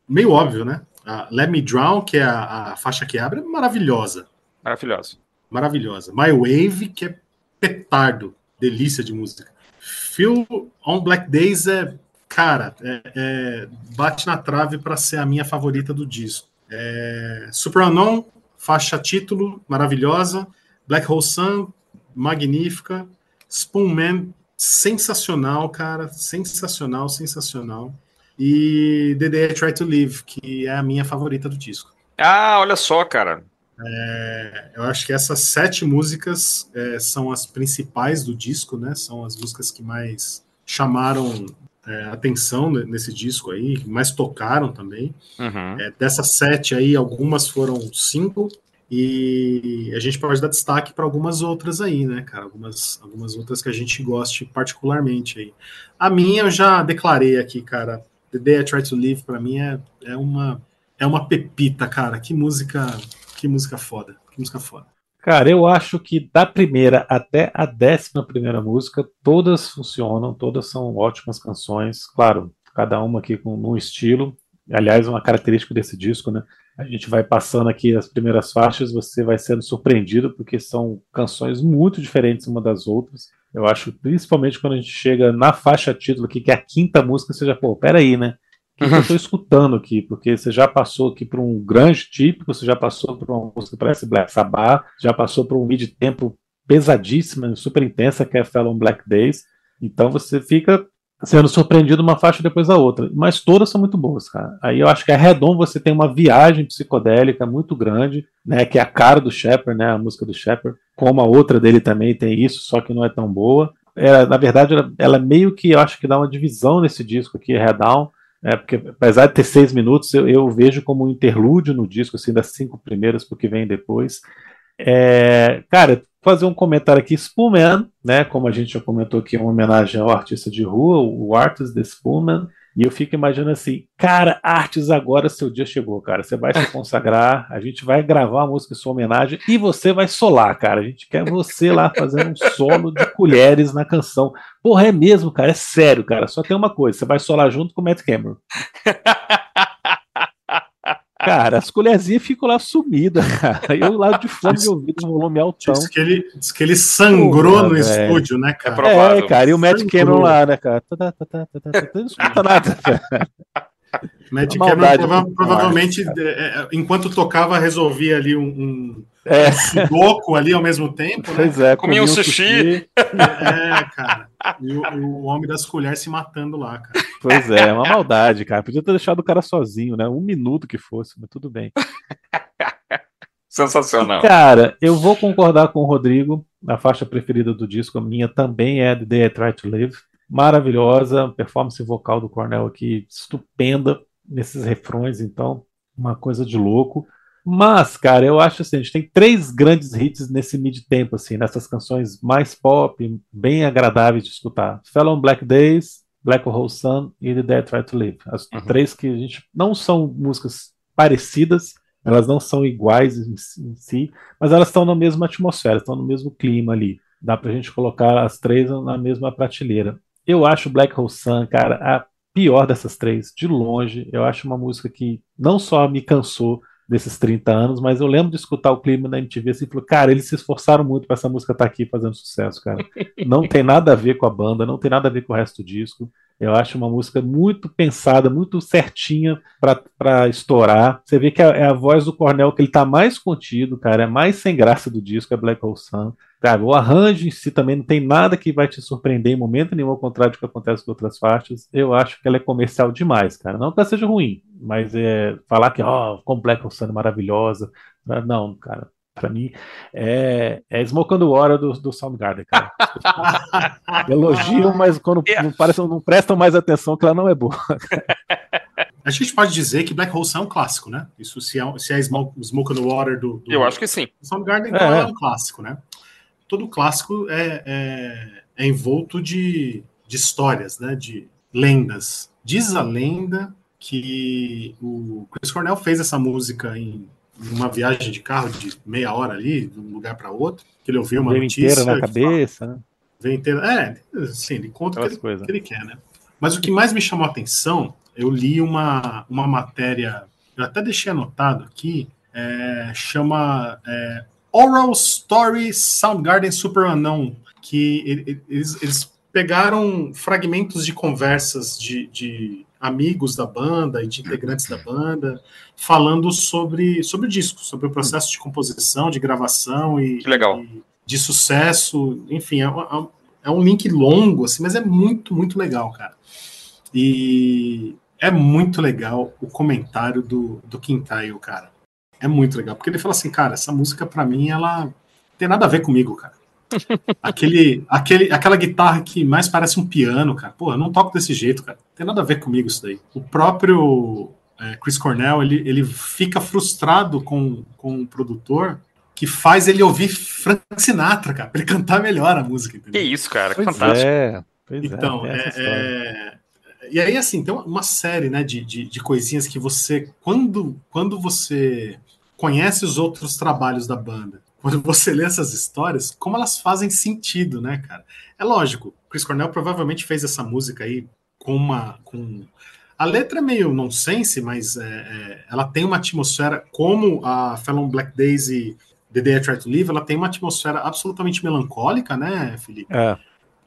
meio óbvio, né? A Let Me Drown, que é a, a faixa que abre, é maravilhosa. Maravilhoso. Maravilhosa. My Wave, que é petardo, delícia de música. Feel on Black Days é, cara, é- é- bate na trave para ser a minha favorita do disco. É, Super Unknown, faixa título, maravilhosa. Black Hole Sun, magnífica. Spoon Man, sensacional, cara, sensacional, sensacional. E The Day I Try to Live, que é a minha favorita do disco. Ah, olha só, cara. É, eu acho que essas sete músicas é, são as principais do disco, né? São as músicas que mais chamaram é, atenção ne- nesse disco aí, mais tocaram também. Uhum. É, dessas sete aí, algumas foram cinco, e a gente pode dar destaque para algumas outras aí, né, cara? Algumas, algumas outras que a gente goste particularmente aí. A minha eu já declarei aqui, cara. The Day I Try to Live, para mim, é, é, uma, é uma pepita, cara. Que música, que música foda. Que música foda. Cara, eu acho que da primeira até a décima primeira música, todas funcionam, todas são ótimas canções. Claro, cada uma aqui com um estilo. Aliás, uma característica desse disco, né? A gente vai passando aqui as primeiras faixas, você vai sendo surpreendido, porque são canções muito diferentes uma das outras. Eu acho, principalmente quando a gente chega na faixa título aqui, que é a quinta música, você já, pô, peraí, né? Que, eu estou escutando aqui? Porque você já passou aqui por um grande típico, você já passou por uma música que parece Black Sabbath, já passou por um mid-tempo pesadíssima, super intensa, que é Fellow Black Days. Então você fica sendo surpreendido uma faixa depois da outra. Mas todas são muito boas, cara. Aí eu acho que a Redon você tem uma viagem psicodélica muito grande, né? Que é a cara do Shepard, né? A música do Shepard. Como a outra dele também tem isso, só que não é tão boa. Ela, na verdade, ela, ela meio que eu acho que dá uma divisão nesse disco aqui, Redown. É, porque apesar de ter seis minutos, eu, eu vejo como um interlúdio no disco, assim, das cinco primeiras, porque vem depois. É, cara, fazer um comentário aqui, Spoolman, né? Como a gente já comentou aqui, é uma homenagem ao artista de rua, o Artist the Spoolman. E eu fico imaginando assim, cara, Artes, agora seu dia chegou, cara. Você vai se consagrar, a gente vai gravar a música em sua homenagem e você vai solar, cara. A gente quer você lá fazendo um solo de colheres na canção. Porra, é mesmo, cara, é sério, cara. Só tem uma coisa, você vai solar junto com o Matt Cameron. Cara, as colherzinhas ficam lá sumidas, cara. Eu lá de fone de ouvido, volume altão. Diz que ele, diz que ele sangrou no velho. estúdio, né, cara? É provável. É, cara, e o Matt Sangrou. Cameron lá, né, cara? Tá, tá, tá, tá, tá, tá, Não escuta nada, cara. Matt Cameron prova- provavelmente, é, é, enquanto tocava, resolvia ali um, um É, sudoku ali ao mesmo tempo, né? pois é. Comia um sushi. É, cara. E o, o homem das colheres se matando lá, cara. Pois é, uma maldade, cara. Podia ter deixado o cara sozinho, né? Um minuto que fosse, mas tudo bem. Sensacional. Cara, eu vou concordar com o Rodrigo. A faixa preferida do disco, a minha também é The Day I Try to Live. Maravilhosa, performance vocal do Cornell aqui estupenda nesses refrões, então, uma coisa de louco. Mas, cara, eu acho assim, a gente tem três grandes hits nesse mid-tempo, assim, nessas canções mais pop, bem agradáveis de escutar. Fellow on Black Days, Black Hole Sun e The I Try to Live. As Uhum. três que a gente não são músicas parecidas, elas não são iguais em, si- em si, mas elas estão na mesma atmosfera, estão no mesmo clima ali. Dá pra gente colocar as três na mesma prateleira. Eu acho Black Hole Sun, cara, a pior dessas três, de longe. Eu acho uma música que não só me cansou desses 30 anos, mas eu lembro de escutar o clima da MTV assim, e falou, cara, eles se esforçaram muito para essa música estar aqui fazendo sucesso, cara. Não tem nada a ver com a banda, não tem nada a ver com o resto do disco. Eu acho uma música muito pensada, muito certinha para estourar. Você vê que é a voz do Cornel que ele tá mais contido, cara, é mais sem graça do disco, é Black Hole Sun. Cara, o arranjo em si também não tem nada que vai te surpreender em momento nenhum, ao contrário do que acontece com outras faixas. Eu acho que ela é comercial demais, cara. Não que ela seja ruim, mas é falar que, ó, com Black Hole Sun é maravilhosa. Não, cara. Pra mim, é, é Smoke Water do, do Soundgarden, cara. Elogiam, mas quando É. não, parecem, não prestam mais atenção que ela não é boa. A gente pode dizer que Black Hole é um clássico, né? Isso se é, se é Smoke, Smoke on the Water do, do Eu acho que sim. Soundgarden, É. então é. um clássico, né? Todo clássico é, é, é envolto de, de histórias, né? De lendas, Diz a lenda que o Chris Cornell fez essa música em uma viagem de carro de meia hora ali, de um lugar para outro, que ele ouviu uma Veio notícia. inteira na cabeça, né? Vem inteira. É, assim, ele conta o que que ele quer, né? Mas o que mais me chamou a atenção, eu li uma, uma matéria, eu até deixei anotado aqui, é, chama é, Oral Story Soundgarden Super Unknown, que ele- ele- eles, eles pegaram fragmentos de conversas de, de amigos da banda e de integrantes da banda, falando sobre, sobre o disco, sobre o processo de composição, de gravação e, e de sucesso, enfim, é, uma- é um link longo, assim, mas é muito, muito legal, cara. E é muito legal o comentário do, do Quintail, cara. É muito legal, porque ele fala assim, cara, essa música pra mim, ela tem nada a ver comigo, cara. aquele, aquele, aquela guitarra que mais parece um piano, cara. Pô, eu não toco desse jeito, cara. Tem nada a ver comigo isso daí. O próprio é, Chris Cornell, ele, ele fica frustrado com, com o produtor que faz ele ouvir Frank Sinatra, cara, pra ele cantar melhor a música, Que entendeu? isso, cara, que Pois fantástico. é, pois Então, é, é, é- E aí, assim, tem uma série né, de, de, de coisinhas que você, quando, quando você conhece os outros trabalhos da banda, quando você lê essas histórias, como elas fazem sentido, né, cara? É lógico, Chris Cornell provavelmente fez essa música aí com uma. Com... A letra é meio nonsense, mas é, é, ela tem uma atmosfera, como a Fallon Black Daisy The Day I Try to Live, ela tem uma atmosfera absolutamente melancólica, né, Felipe? É,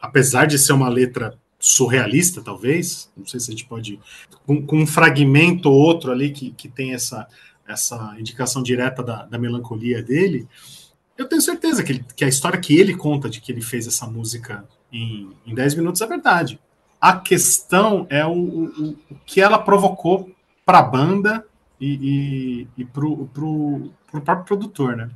apesar de ser uma letra surrealista, talvez, não sei se a gente pode, com, com um fragmento ou outro ali que, que tem essa, essa indicação direta da, da melancolia dele, eu tenho certeza que, ele- que a história que ele conta de que ele fez essa música em, em 10 minutos é verdade. A questão é o, o, o que ela provocou para a banda e, e, e para o próprio produtor, né?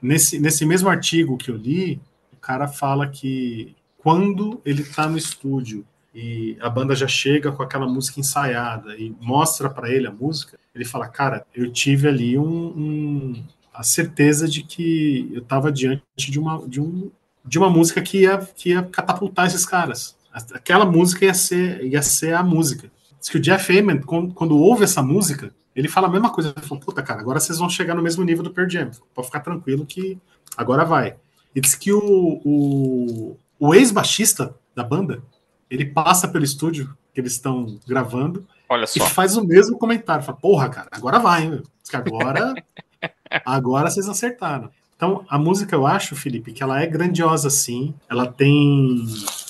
Nesse, nesse mesmo artigo que eu li, o cara fala que quando ele está no estúdio e a banda já chega com aquela música ensaiada e mostra para ele a música, ele fala, cara, eu tive ali um, um- a certeza de que eu estava diante de uma, de, um, de uma música que ia, que ia catapultar esses caras. Aquela música ia ser, ia ser a música. Diz que o Jeff Ament, quando, quando ouve essa música, ele fala a mesma coisa. Ele falou, puta, cara, agora vocês vão chegar no mesmo nível do Pearl Jam. Pode ficar tranquilo que agora vai. E diz que o, o, o ex-baixista da banda, ele passa pelo estúdio que eles estão gravando Olha e faz o mesmo comentário. Fala, porra, cara, agora vai, hein, que agora, agora vocês acertaram. Então, a música, eu acho, Felipe, que ela é grandiosa, sim. Ela tem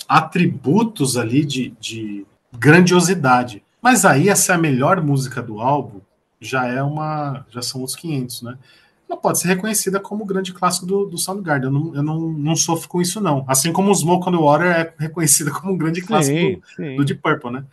atributos ali de, de grandiosidade. Mas aí, essa é a melhor música do álbum, já é uma. Já são outros 500, né? Ela pode ser reconhecida como o grande clássico do, do Soundgarden. Eu, não, eu não, não sofro com isso, não. Assim como o Smoke on the Water é reconhecida como um grande clássico sim, do, sim. do Deep Purple, né?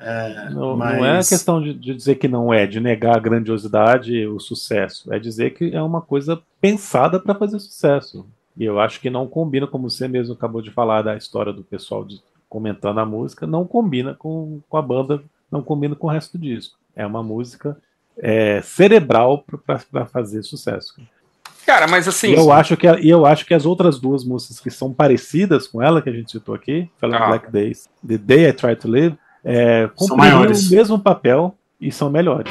É, Não, mas- não é questão de, de dizer que não é, de negar a grandiosidade, o sucesso. É dizer que é uma coisa pensada para fazer sucesso. E eu acho que não combina, como você mesmo acabou de falar da história do pessoal de- comentando a música, não combina com, com a banda, não combina com o resto do disco. É uma música é, cerebral para fazer sucesso. Cara, mas assim. E eu acho que e eu acho que as outras duas músicas que são parecidas com ela que a gente citou aqui, Fallen Ah. Black Days, The Day I Try to Live, é, maiores. o mesmo papel e são melhores.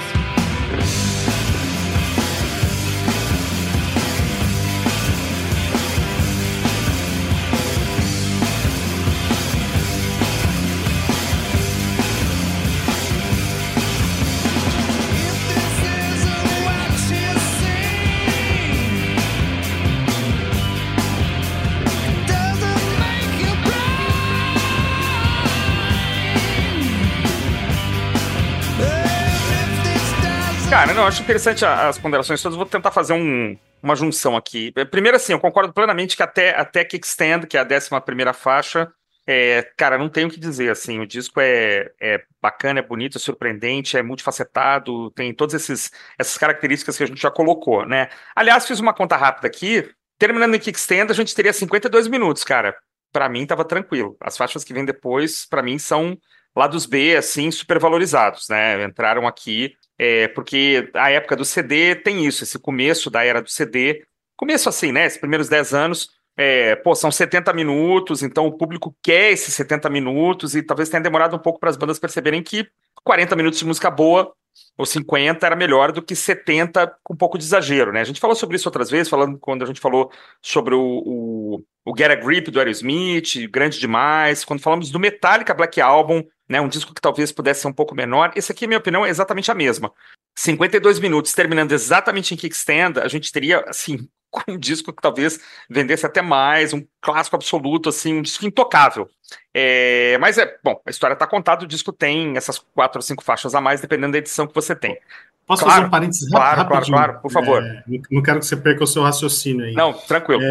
Acho interessante as ponderações todas. Vou tentar fazer um- uma junção aqui. É, Primeiro, assim, eu concordo plenamente que até, até Kickstand, que é a 11 primeira faixa, é, cara, não tenho o que dizer, assim, o disco é, é bacana, é bonito, é surpreendente, é multifacetado, tem todas esses, essas características que a gente já colocou, né? Aliás, fiz uma conta rápida aqui, terminando em Kickstand, a gente teria 52 minutos, cara. Pra mim, tava tranquilo. As faixas que vêm depois, pra mim, são lados B, assim, super valorizados, né? Entraram aqui é, porque a época do CD tem isso, esse começo da era do CD, começo assim, né? Esses primeiros 10 anos, é, pô, são 70 minutos, então o público quer esses 70 minutos e talvez tenha demorado um pouco para as bandas perceberem que 40 minutos de música boa ou 50 era melhor do que 70 com um pouco de exagero, né? A gente falou sobre isso outras vezes, falando quando a gente falou sobre o, o, o Get a Grip do Aerosmith, grande demais, quando falamos do Metallica Black Album, né, um disco que talvez pudesse ser um pouco menor. Esse aqui, minha opinião, é exatamente a mesma. 52 minutos, terminando exatamente em kickstand, a gente teria, assim, um disco que talvez vendesse até mais, um clássico absoluto, assim, um disco intocável. É, mas é, bom, a história está contada, o disco tem essas quatro ou cinco faixas a mais, dependendo da edição que você tem. Posso Claro, fazer um parênteses claro, rap- claro, claro, por favor. É, não- quero que você perca o seu raciocínio aí. Não, tranquilo.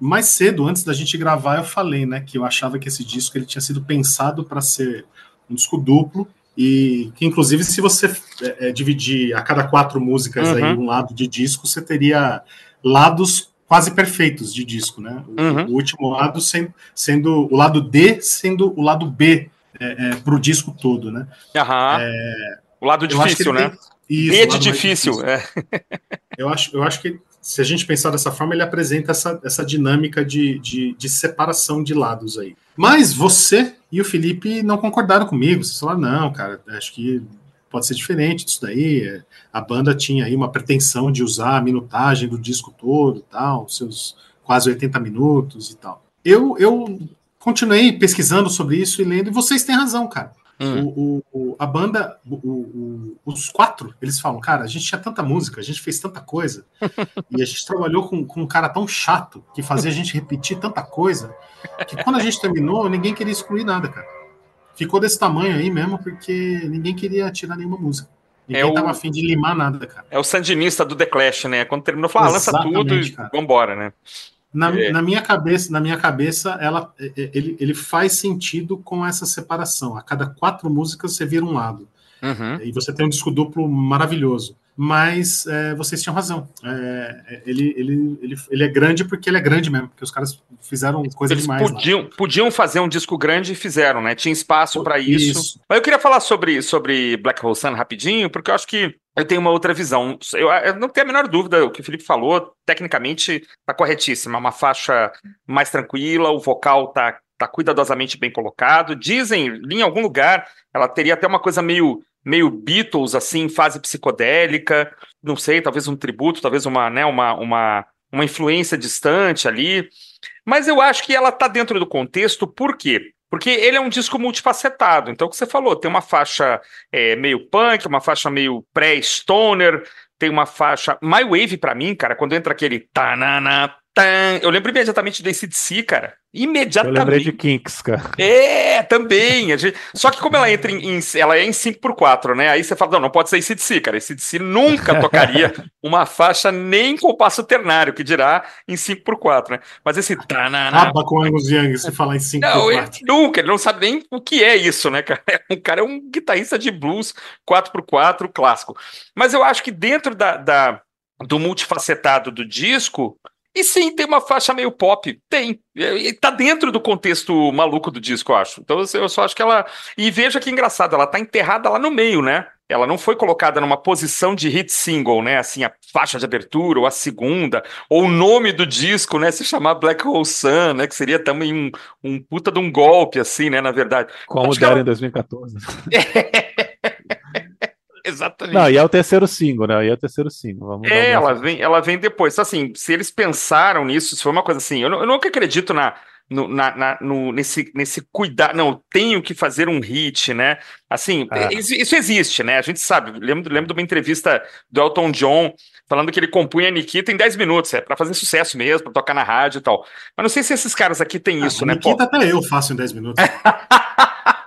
Mais cedo, antes da gente gravar, eu falei, né, que eu achava que esse disco ele tinha sido pensado para ser um disco duplo e que, inclusive, se você é, é, dividir a cada quatro músicas aí Uhum. um lado de disco, você teria lados quase perfeitos de disco, né? O, Uhum. o último lado sendo, sendo o lado D sendo o lado B é, para o disco todo, né? Aham. O lado difícil, né? tem- Isso, B de mais difícil. É. Eu acho, eu acho que se a gente pensar dessa forma, ele apresenta essa, essa dinâmica de, de, de separação de lados aí. Mas você e o Felipe não concordaram comigo. Vocês falaram, não, cara, acho que pode ser diferente disso daí. É, A banda tinha aí uma pretensão de usar a minutagem do disco todo, tal, seus quase 80 minutos e tal. Eu, eu continuei pesquisando sobre isso e lendo, e vocês têm razão, cara. Hum. O, o- a banda, o- os quatro, eles falam, cara, a gente tinha tanta música, a gente fez tanta coisa, e a gente trabalhou com, com um cara tão chato que fazia a gente repetir tanta coisa, que quando a gente terminou, ninguém queria excluir nada, cara. Ficou desse tamanho aí mesmo, porque ninguém queria tirar nenhuma música. Ninguém É o- tava afim de limar nada, cara. É o sandinista do The Clash, né? Quando terminou, falou, ah, lança tudo e cara. vambora, né? Na, É. na minha cabeça, na minha cabeça, ela, é- é- ele, ele faz sentido com essa separação. A cada quatro músicas você vira um lado. Uhum. E você tem um disco duplo maravilhoso. Mas é, vocês tinham razão. É, é, ele, ele, ele, ele é grande porque ele é grande mesmo, porque os caras fizeram coisa Eles demais. lá. podiam, podiam fazer um disco grande e fizeram, né? Tinha espaço para isso. Isso. Mas eu queria falar sobre, sobre Black Hole Sun rapidinho, porque eu acho que eu tenho uma outra visão. Eu, eu não tenho a menor dúvida, o que o Felipe falou, tecnicamente tá corretíssimo. É uma faixa mais tranquila, o vocal tá, tá cuidadosamente bem colocado. Dizem, li em algum lugar, ela teria até uma coisa meio, meio Beatles, assim, fase psicodélica. Não sei, talvez um tributo, talvez uma, né, uma, uma, uma influência distante ali. Mas eu acho que ela tá dentro do contexto, por quê? Porque ele é um disco multifacetado. Então, o que você falou, tem uma faixa é, meio punk, uma faixa meio pré-stoner, tem uma faixa. My Wave, pra mim, cara, quando entra aquele. Tanana, tan, eu lembro imediatamente do ACDC, cara. Eu Imediatamente. lembrei de Kinks, cara. É, também. a gente- Só que como ela entra em, em- ela é em 5x4, né? Aí você fala, não, não pode ser ACDC, cara. ACDC nunca tocaria uma faixa nem com passo ternário, que dirá em 5x4, né? Mas esse Acaba com Angus Young se falar em 5 não, por ele 4. nunca, ele não sabe nem o que é isso, né, cara? O cara é um guitarrista de blues 4x4 clássico. Mas eu acho que dentro da, da- do multifacetado do disco, e sim, tem uma faixa meio pop. Tem. E tá dentro do contexto maluco do disco, eu acho. Então eu só acho que ela. E veja que engraçado, ela tá enterrada lá no meio, né? Ela não foi colocada numa posição de hit single, né? Assim, a faixa de abertura, ou a segunda, ou o nome do disco, né? Se chamar Black Hole Sun, né? Que seria também um, um puta de um golpe, assim, né? Na verdade. Como deram ela- em 2014. Exatamente. Não, e é o terceiro single, né? E é o terceiro single. Vamos É, ela vem, ela vem depois. Então, assim, se eles pensaram nisso, se foi uma coisa assim, eu, eu nunca acredito na, no, na- na- no- nesse, nesse cuidado, não, eu tenho que fazer um hit, né? Assim, É. isso, isso existe, né? A gente sabe. Lembro, lembro de uma entrevista do Elton John falando que ele compunha a Nikita em 10 minutos, é, pra fazer sucesso mesmo, pra tocar na rádio e tal. Mas não sei se esses caras aqui têm isso, né? Pô, Nikita até eu faço em 10 minutos.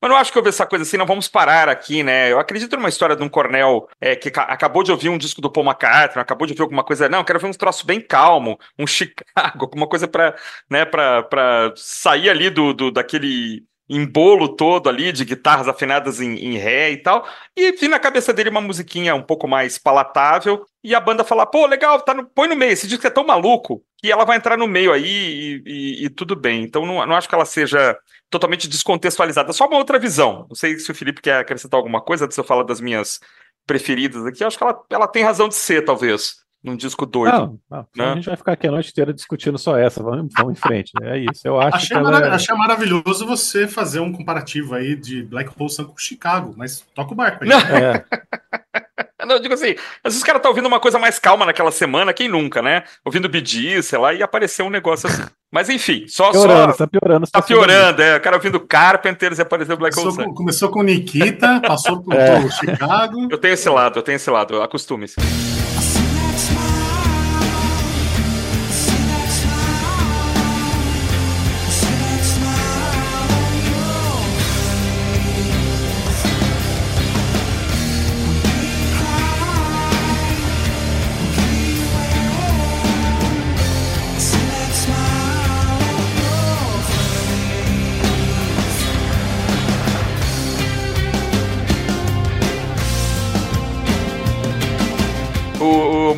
Mas não acho que houve essa coisa assim, não vamos parar aqui, né? Eu acredito numa história de um coronel é, que ca- acabou de ouvir um disco do Paul McCartney, acabou de ouvir alguma coisa. Não, quero ver um troço bem calmo, um Chicago, alguma coisa pra, né, pra sair ali do, do daquele embolo todo ali de guitarras afinadas em, em ré e tal. E vi na cabeça dele uma musiquinha um pouco mais palatável e a banda falar, pô, legal, tá no, põe no meio, esse disco é tão maluco que ela vai entrar no meio aí e, e- e tudo bem. Então não, não acho que ela seja totalmente descontextualizada. Só uma outra visão. Não sei se o Felipe quer acrescentar alguma coisa antes de eu falar das minhas preferidas aqui. Eu acho que ela, ela tem razão de ser, talvez. num disco doido. Não, não, Né? a gente vai ficar aqui a noite inteira discutindo só essa. Vamos, vamos em frente. É isso. Eu acho Achei, que ela mara- achei maravilhoso você fazer um comparativo aí de Black Hole Sun com Chicago, mas toca o barco aí. É, Não, eu digo assim, às vezes o cara tá ouvindo uma coisa mais calma naquela semana, quem nunca, né? Ouvindo BD, sei lá, e apareceu um negócio assim. Mas enfim, só. piorando, só tá piorando. tá piorando, é. O cara ouvindo Carpenters e apareceu Black Hole Começou Sun. com, começou com Nikita, passou por, É. Chicago. Eu tenho esse lado, eu tenho esse lado, acostume-se.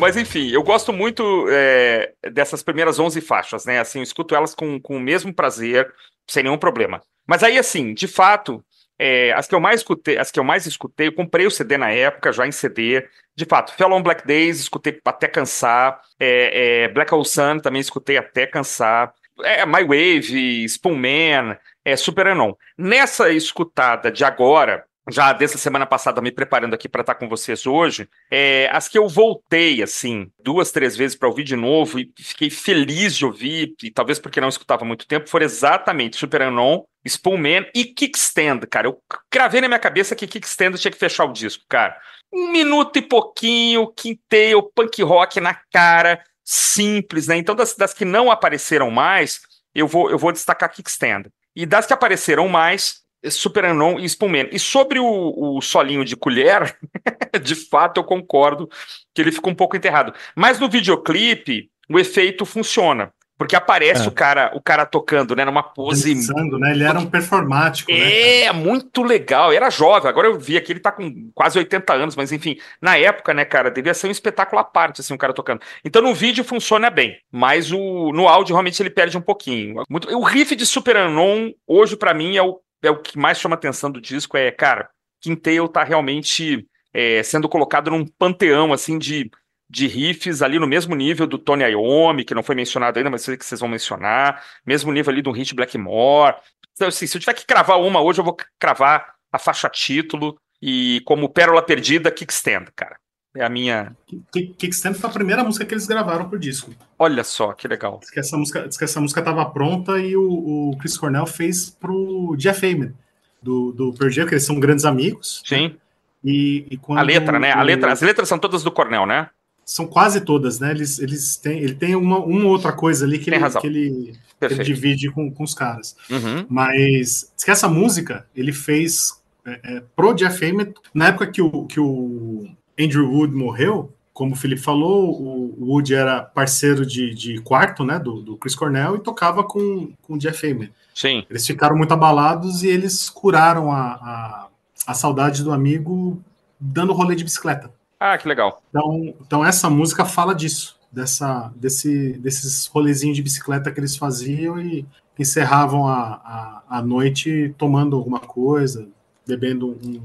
Mas enfim, eu gosto muito é, dessas primeiras 11 faixas, né? Assim, eu escuto elas com, com o mesmo prazer, sem nenhum problema. Mas aí, assim, de fato, é, as que eu mais escutei, as que eu mais escutei, eu comprei o CD na época, já em CD. De fato, Fell on Black Days, escutei até cansar. É, é, Black Hole Sun também escutei até cansar. É, My Wave, Spoonman, é, Super Anon. Nessa escutada de agora, já dessa semana passada, me preparando aqui para estar com vocês hoje, é, as que eu voltei, assim, duas, três vezes para ouvir de novo e fiquei feliz de ouvir, e talvez porque não escutava muito tempo, foram exatamente Super Anon, Spoonman e Kickstand, cara. Eu gravei na minha cabeça que Kickstand tinha que fechar o disco, cara. Um minuto e pouquinho, quinteio, punk rock na cara, simples, né? Então, das, das que não apareceram mais, eu vou, eu vou destacar Kickstand. E das que apareceram mais, Super Anon e Spoonman. E sobre o, o solinho de colher, de fato eu concordo que ele ficou um pouco enterrado. Mas no videoclipe, o efeito funciona. Porque aparece É. o cara o cara tocando, né, numa pose Dançando, né? Ele era um performático, né? é, muito legal. Era jovem, agora eu vi aqui, ele tá com quase 80 anos, mas enfim, na época, né, cara, devia ser um espetáculo à parte, assim, um cara tocando. Então no vídeo funciona bem, mas o, no áudio realmente ele perde um pouquinho. Muito- o riff de Super Anon, hoje, pra mim, é o, é o que mais chama atenção do disco, é, cara, Quintail tá realmente é, sendo colocado num panteão, assim, de, de riffs ali no mesmo nível do Tony Iommi, que não foi mencionado ainda, mas sei que vocês vão mencionar, mesmo nível ali do Hit Blackmore, então, assim, se eu tiver que cravar uma hoje, eu vou cravar a faixa título e como pérola perdida, Kickstand, cara. É a minha. Kick- Kickstand foi a primeira música que eles gravaram pro disco. Olha só, que legal. Diz que essa música, que essa música tava pronta e o, o Chris Cornell fez pro Jeff Ament, do, do Pearl Jam, que eles são grandes amigos. Sim. E, e quando A letra, né? A letra, as letras são todas do Cornel, né? São quase todas, né? Eles, eles têm, ele tem uma, uma outra coisa ali que Tem ele, razão. que ele, que ele divide com, com os caras. Uhum. Mas diz que essa música ele fez é, é, pro Jeff Ament na época que o, que o Andrew Wood morreu. Como o Felipe falou, o Wood era parceiro de, de quarto, né, do, do Chris Cornell e tocava com, com o Jeff Ament. Sim. Eles ficaram muito abalados e eles curaram a, a, a saudade do amigo dando rolê de bicicleta. Ah, que legal. Então, então essa música fala disso, dessa, desse, desses rolezinhos de bicicleta que eles faziam e encerravam a, a, a noite tomando alguma coisa, bebendo um,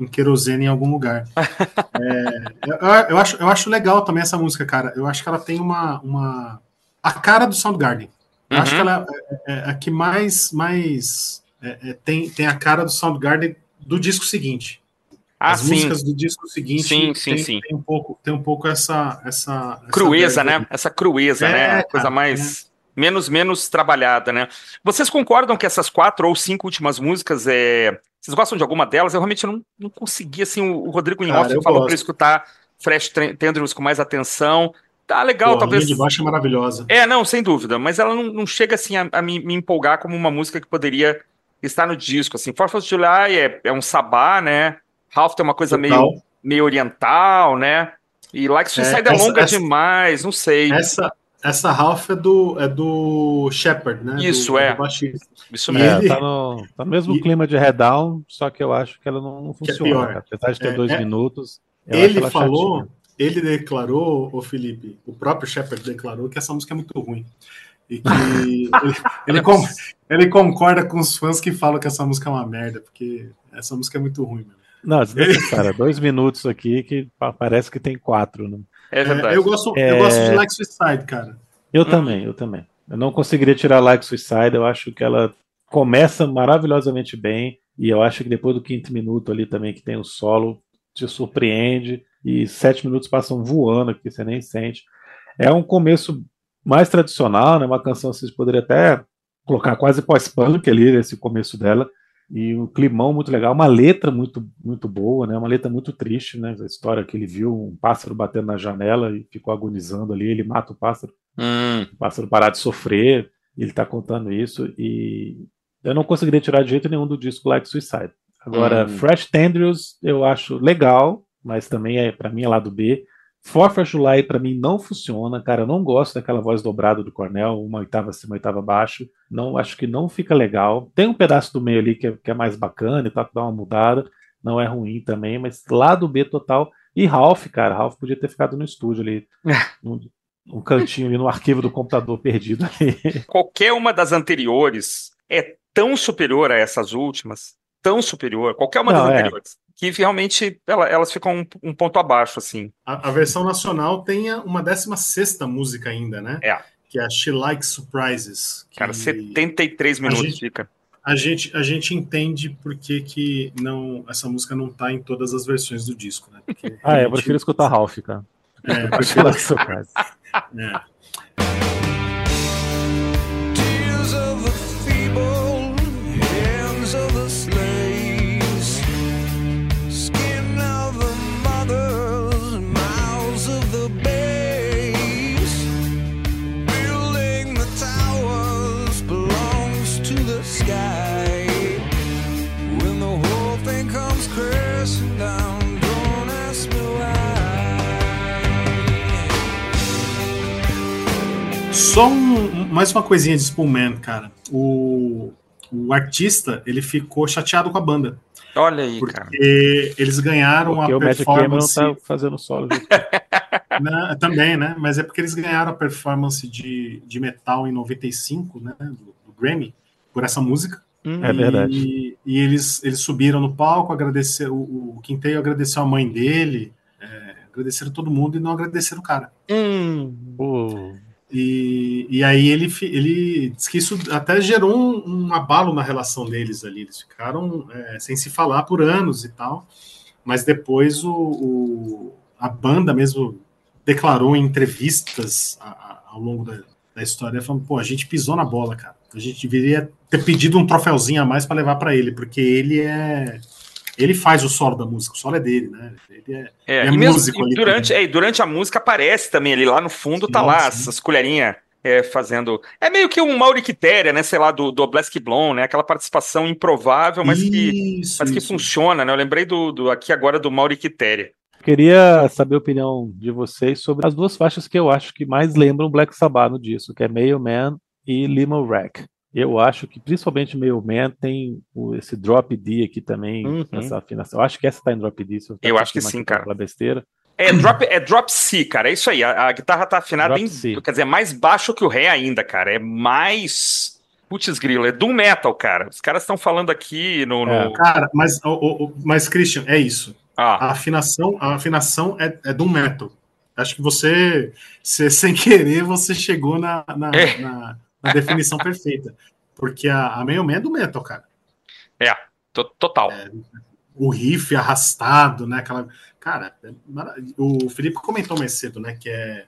um querosene em algum lugar. É, eu, eu acho, eu acho legal também essa música, cara. Eu acho que ela tem uma, uma a cara do Soundgarden. Eu acho que Uhum. ela é, é a que mais, mais é, é, tem, tem a cara do Soundgarden do disco seguinte. Ah, As sim. músicas do disco seguinte Sim, sim, tem, sim. tem um pouco, tem um pouco essa essa, essa Crueza, verve. né? Essa crueza, É, né? A cara, coisa mais. Menos, menos trabalhada, né? Vocês concordam que essas quatro ou cinco últimas músicas é. Vocês gostam de alguma delas? Eu realmente não, não consegui, assim, o o Rodrigo em off falou eu escutar Fresh Tren- Tendrils com mais atenção. Tá legal, Pô, a talvez. linha de baixo é maravilhosa. É, não, sem dúvida, mas ela não, não chega assim a, a me, me empolgar como uma música que poderia estar no disco. Assim, Fourth of July é, é um sabá, né? Ralph tem uma coisa Total. meio, meio oriental, né? E Like Suicide é, essa- longa essa- demais, não sei. Essa essa Ralph é do é do Shepard, né? Isso, do, é. do baixista. Isso mesmo. É, ele- tá, no, tá no mesmo e- clima de Redown, só que eu acho que ela não, não é funciona. cara. Apesar de ter É, dois é- minutos. Ele falou, chatinha. ele declarou, o Felipe, o próprio Shepard declarou que essa música é muito ruim. E que ele, ele, con- ele concorda com os fãs que falam que essa música é uma merda, porque essa música é muito ruim, meu. Não, desnecessária. dois minutos aqui que pa- parece que tem quatro. Né? É É, verdade. eu, gosto, É. eu gosto de Like Suicide, cara. Eu Hum. também, eu também. Eu não conseguiria tirar Like Suicide, eu acho que ela começa maravilhosamente bem, e eu acho que depois do quinto minuto ali também, que tem o solo, te surpreende, e sete minutos passam voando, que você nem sente. É um começo mais tradicional, né? Uma canção que vocês poderiam até colocar quase pós-punk ali, nesse começo dela, e um climão muito legal, uma letra muito, muito boa, né? Uma letra muito triste, né? A história que ele viu um pássaro batendo na janela e ficou agonizando ali, ele mata o pássaro Hum, o pássaro parar de sofrer, ele tá contando isso, e eu não conseguiria tirar de jeito nenhum do disco Like Suicide. Agora, Hum. Fresh Tendrils eu acho legal, mas também é para mim é lado B. For July para mim não funciona, cara, eu não gosto daquela voz dobrada do Cornell, uma oitava acima, uma oitava abaixo, não acho que não fica legal. Tem um pedaço do meio ali que é, que é mais bacana e que dá uma mudada, não é ruim também, mas lado B total. E Ralph, cara, Ralph podia ter ficado no estúdio ali, num, um cantinho ali no arquivo do computador perdido ali. qualquer uma das anteriores é tão superior a essas últimas, tão superior, qualquer uma Não, das é. anteriores, que realmente ela- elas ficam um, um ponto abaixo, assim. A, a versão nacional tem uma 16 música ainda, né? É. Que é a She Likes Surprises. que Cara, 73 minutos gente- fica. a gente, a gente entende por que, que não, essa música não tá em todas as versões do disco, né? Porque Ah, é, eu prefiro escutar Ralph, cara. É, prefiro- ela surpresa. é. Só um- mais uma coisinha de Spoolman, cara. O, o artista, ele ficou chateado com a banda. Olha aí, cara. Porque eles ganharam Porque a o Magic Cameron performance... tá fazendo solo. Né, também, né? Mas é porque eles ganharam a performance de, de metal em 95, né? Do, do Grammy, por essa música. Hum, É verdade. E, e eles, eles subiram no palco, agradeceram, o, o Quinteio agradeceu a mãe dele, é, agradeceram todo mundo e não agradeceram o cara. hum. E, e aí ele, ele que isso até gerou um, um abalo na relação deles ali. Eles ficaram é, sem se falar por anos e tal. Mas depois o, o- a banda mesmo declarou em entrevistas a- a- ao longo da, da história, falando, pô, a gente pisou na bola, cara. A gente deveria ter pedido um troféuzinho a mais para levar para ele, porque ele é. Ele faz o solo da música, o solo é dele, né? Ele é, É, É e mesmo músico e ali durante, é, e durante a música aparece também ali lá no fundo, tá Sim, lá sim. essas colherinhas é, fazendo. É meio que um Mauri Quitéria, né? Sei lá, do, do Black Blonde, né? Aquela participação improvável, mas que, isso, mas que isso. funciona, né? Eu lembrei do, do aqui agora do Mauri Quitéria. Queria saber a opinião de vocês sobre as duas faixas que eu acho que mais lembram Black Sabbath no disco, que é Mailman e Limo Rack. Eu acho que principalmente Mailman tem o- esse drop D aqui também, Uhum. essa afinação. Eu acho que essa tá em drop D. se Eu acho que sim, cara. Besteira. É drop, é drop C, cara. É isso aí. A, a guitarra tá afinada Drop em. C. Quer dizer, mais baixo que o Ré ainda, cara. É mais. Putz, grilo, é doom metal, cara. Os caras estão falando aqui no. no- É. Cara, mas, o- o- o- mas Christian, é isso. Ah, A afinação, a afinação é, é do metal. Acho que você, você, sem querer, você chegou na, na, É. na- na definição perfeita. Porque a, a Mailman é do metal, cara. to- total. O riff arrastado, né? Aquela. Cara, é o Felipe comentou mais cedo, né? Que é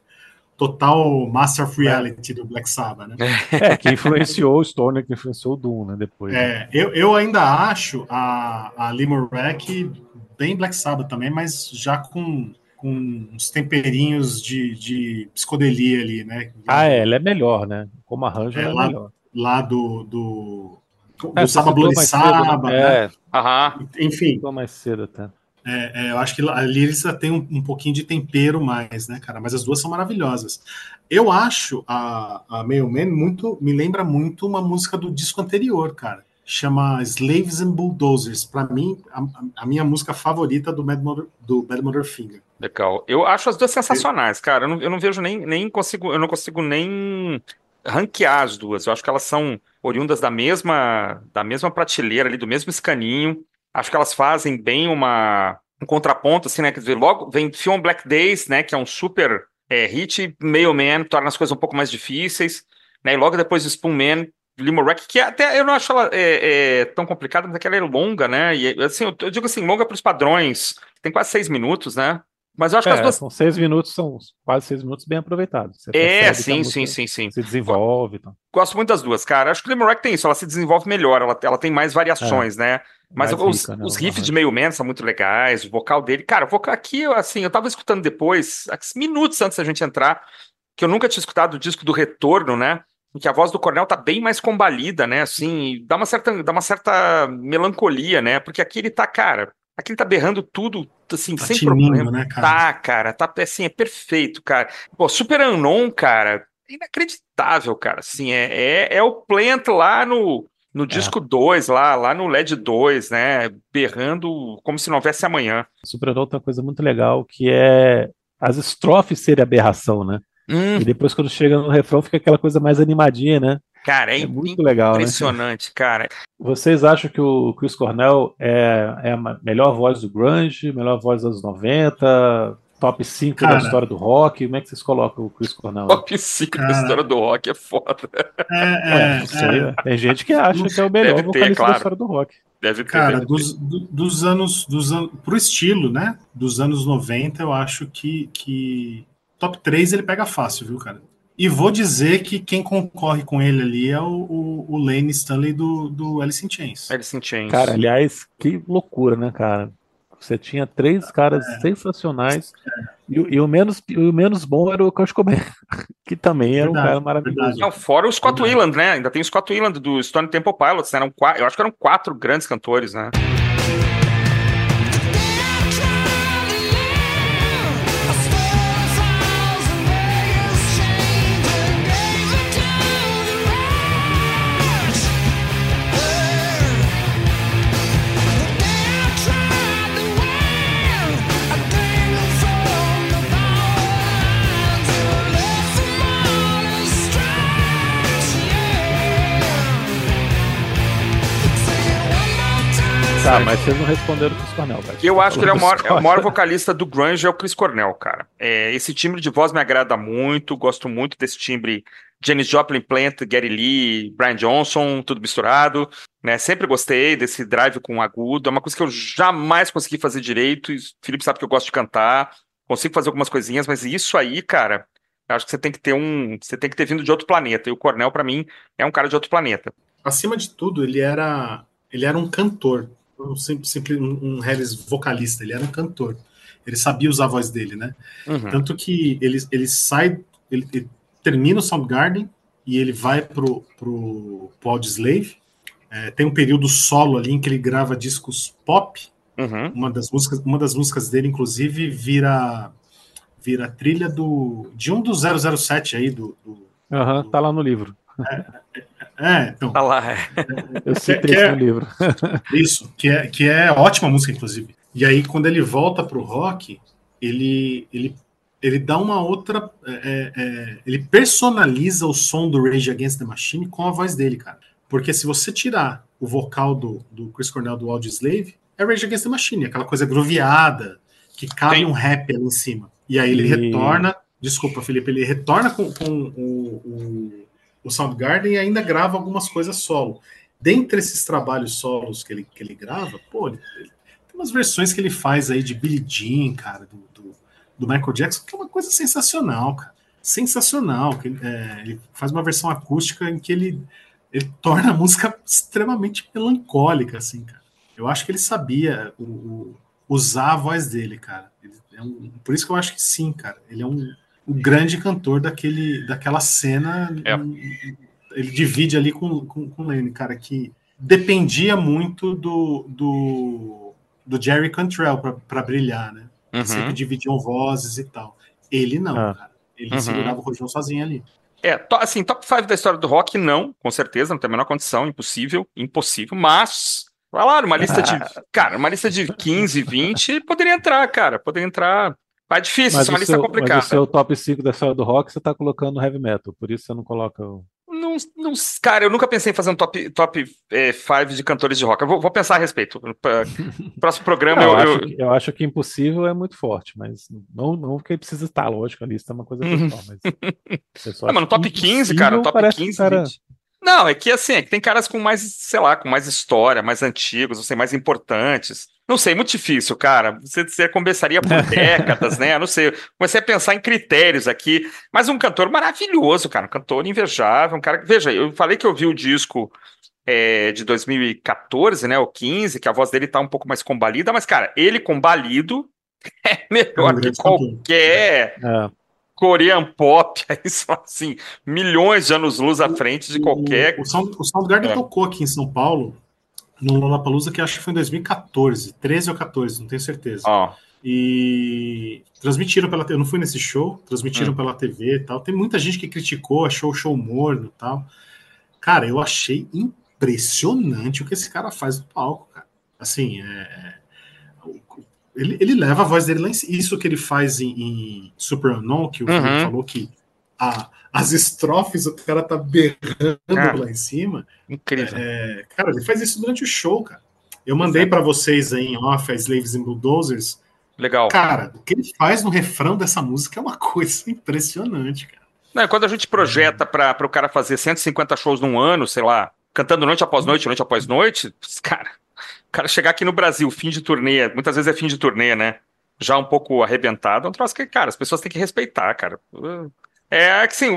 total Master of Reality do Black Sabbath, né? É, que influenciou o Stoner, que influenciou o Doom, né? Depois. né? É, eu, eu ainda acho a, a Lemur Rack bem Black Sabbath também, mas já com, com uns temperinhos de, de psicodelia ali, né? Ah, é, ela é melhor, né? Como arranjo, É, ela é lá- melhor. Lá do, do, do É, Saba Saba, né? né? É, Aham. Enfim, mais cedo até. é, é, eu acho que ali eles já têm um, um pouquinho de tempero mais, né, cara? Mas as duas são maravilhosas. Eu acho a, a Mailman muito, me lembra muito uma música do disco anterior, cara. Chama Slaves and Bulldozers. Pra mim, a, a minha música favorita do Bad Mother, do Bad Mother Finger. Legal. Eu acho as duas sensacionais, cara. Eu não, eu não vejo nem, nem consigo, eu não consigo nem ranquear as duas. Eu acho que elas são oriundas da mesma, da mesma prateleira ali, do mesmo escaninho. Acho que elas fazem bem uma, um contraponto, assim, né? Quer dizer, logo vem Film Black Days, né? Que é um super é, hit, Mailman, torna as coisas um pouco mais difíceis, né? E logo depois Spoon Man, Limerick, que até eu não acho ela é, é, tão complicada, mas é que ela é longa, né? E assim, eu, eu digo assim, longa para os padrões, tem quase seis minutos, né? Mas eu acho que as É, duas. são seis minutos, são quase seis minutos bem aproveitados. Você É, sim, sim, sim, sim. Se desenvolve. Então. Gosto muito das duas, cara. Acho que o Limerick tem isso, ela se desenvolve melhor, ela, ela tem mais variações, né? Mas É, mais os, rica, né, os riffs de meio man são muito legais, o vocal dele. Cara, o vocal aqui, eu, assim, eu tava escutando depois, minutos antes da gente entrar, que eu nunca tinha escutado o disco do Retorno, né? Em que a voz do Cornel tá bem mais combalida, né? Assim, dá uma certa, dá uma certa melancolia, né? Porque aqui ele tá, cara, aqui ele tá berrando tudo, assim, Tá sem problema. né, cara? Tá, cara, tá assim, é perfeito, cara. Pô, Super Unknown, cara, inacreditável, cara. Assim, é, é, é o Plant lá no, no disco 2, lá, lá no LED 2, né? Berrando como se não houvesse amanhã. Supernova tem uma coisa muito legal que é as estrofes serem aberração, né? Hum, E depois, quando chega no refrão, fica aquela coisa mais animadinha, né? Cara, é, É muito legal, né? impressionante, cara. Vocês acham que o Chris Cornell é, é a melhor voz do grunge, melhor voz dos 90, top 5 da Cara. história do rock? Como é que vocês colocam o Chris Cornell? Top 5 da Cara. história do rock é foda. É, é, não sei, é. né? Tem gente que acha que é o melhor Deve ter, vocalista claro. da história do rock. Deve ter. Cara, deve ter. dos, do- dos anos, dos anos, pro estilo, né? Dos anos 90, eu acho que, que top 3 ele pega fácil, viu, cara? E vou dizer que quem concorre com ele ali é o, o, o Lane Stanley do, do Alice in Chains. Alice in Chains. Cara, aliás, que loucura, né, cara? Você tinha três caras É. sensacionais e, o- e o menos, e o menos bom era o Kurt Cobain, que também era um Verdade, cara maravilhoso. Não, fora o Scott. Weiland, né? Ainda tem o Scott Weiland do Stone Temple Pilots, né? Eram eu acho que eram quatro grandes cantores, né? Tá, mas vocês não responderam o Chris Cornell, cara. Eu acho que ele é o maior, é o maior vocalista do grunge, é o Chris Cornell, cara. É, esse timbre de voz me agrada muito, gosto muito desse timbre Janis Joplin, Plant, Gary Lee, Brian Johnson, tudo misturado, né? Sempre gostei desse drive com agudo, é uma coisa que eu jamais consegui fazer direito, e o Felipe sabe que eu gosto de cantar, consigo fazer algumas coisinhas, mas isso aí, cara, eu acho que você tem que ter um, você tem que ter vindo de outro planeta, e o Cornell, pra mim, é um cara de outro planeta. Acima de tudo, ele era, ele era um cantor, sim- simples um, um Harris vocalista, ele era um cantor. Ele sabia usar a voz dele, né? Uhum. Tanto que ele, ele sai, ele, ele termina o Soundgarden e ele vai pro, pro, pro Audioslave. É, tem um período solo ali em que ele grava discos pop. Uhum. Uma das músicas, uma das músicas dele, inclusive, vira vira trilha do de um dos 007 aí do, do Aham, tá lá no livro. é, então, Tá lá, é. Eu citei que isso é- no livro. Isso, que é, que é ótima música, inclusive. E aí, quando ele volta pro rock, ele, ele, ele dá uma outra. é, é, ele personaliza o som do Rage Against the Machine com a voz dele, cara. Porque se você tirar o vocal do, do Chris Cornell do Audioslave, é Rage Against the Machine, aquela coisa groviada, que cabe Sim. um rap ali em cima. E aí ele E- retorna. Desculpa, Felipe, ele retorna com, com o, o, o Soundgarden ainda grava algumas coisas solo dentre esses trabalhos solos que ele, que ele grava, pô, ele, ele- tem umas versões que ele faz aí de Billie Jean, cara, do, do, do Michael Jackson, que é uma coisa sensacional, cara. Sensacional. Que, é, ele faz uma versão acústica em que ele, ele torna a música extremamente melancólica, assim, cara. Eu acho que ele sabia o, o- usar a voz dele, cara. Ele é um- por isso que eu acho que sim, cara. Ele é um, um grande cantor daquele, daquela cena. É. ele divide ali com, com, com o Lenny, cara, que dependia muito do, do, do Jerry Cantrell para brilhar, né? Uhum. Sempre dividiam vozes e tal. Ele não, Ah. cara. Ele Uhum. segurava o rojão sozinho ali. É, to- assim, top 5 da história do rock, não, com certeza, não tem a menor condição, impossível, impossível, mas, vai lá, uma lista de, cara, uma lista de 15, 20, poderia entrar, cara, poderia entrar, mas é difícil, Mas é uma lista seu, complicada. mas o seu top 5 da história do rock você tá colocando heavy metal, por isso você não coloca o. Não, não, cara, eu nunca pensei em fazer um top 5 top, eh, five de cantores de rock. Eu vou, vou pensar a respeito. Próximo programa Não, eu, eu, acho eu- acho que impossível é muito forte, mas não, não que precisa estar, lógico, a lista é uma coisa pessoal, mas. só Ah, mas no top 15, cara, no top parece que 15, o cara- 20. Não, é que assim, é que tem caras com mais, sei lá, com mais história, mais antigos, não sei, mais importantes. Não sei, muito difícil, cara. Você, você conversaria por décadas, né? Não sei. Comecei a pensar em critérios aqui. Mas um cantor maravilhoso, cara. Um cantor invejável. Um cara que. Veja, eu falei que eu vi o disco é, de 2014, né? O 15, que a voz dele tá um pouco mais combalida, mas, cara, ele combalido é É melhor que cantor. qualquer É, Korean pop, aí são assim, milhões de anos-luz à frente de qualquer. O, o, Sound, o Soundgarden É. tocou aqui em São Paulo, no Lollapalooza, que acho que foi em 2014, 13 ou 14, não tenho certeza. Ó, E transmitiram pela Eu não fui nesse show, transmitiram Hum. pela TV e tal. Tem muita gente que criticou, achou o show morno e tal. Cara, eu achei impressionante o que esse cara faz no palco, cara. Assim, é. Ele, ele leva a voz dele lá em cima. Isso que ele faz em, em Super Unknown, que o Uhum. Felipe falou que a- as estrofes o cara tá berrando Ah. lá em cima. incrível. É, cara, ele faz isso durante o show, cara. Eu mandei pra vocês aí em off a Slaves and Bulldozers. Legal. Cara, o que ele faz no refrão dessa música é uma coisa impressionante, cara. Não, quando a gente projeta para o cara fazer 150 shows num ano, sei lá, cantando noite após noite, noite após noite, cara, cara chegar aqui no Brasil, fim de turnê, muitas vezes é fim de turnê, né? Já um pouco arrebentado, é um troço que, cara, as pessoas têm que respeitar, cara. É que sim,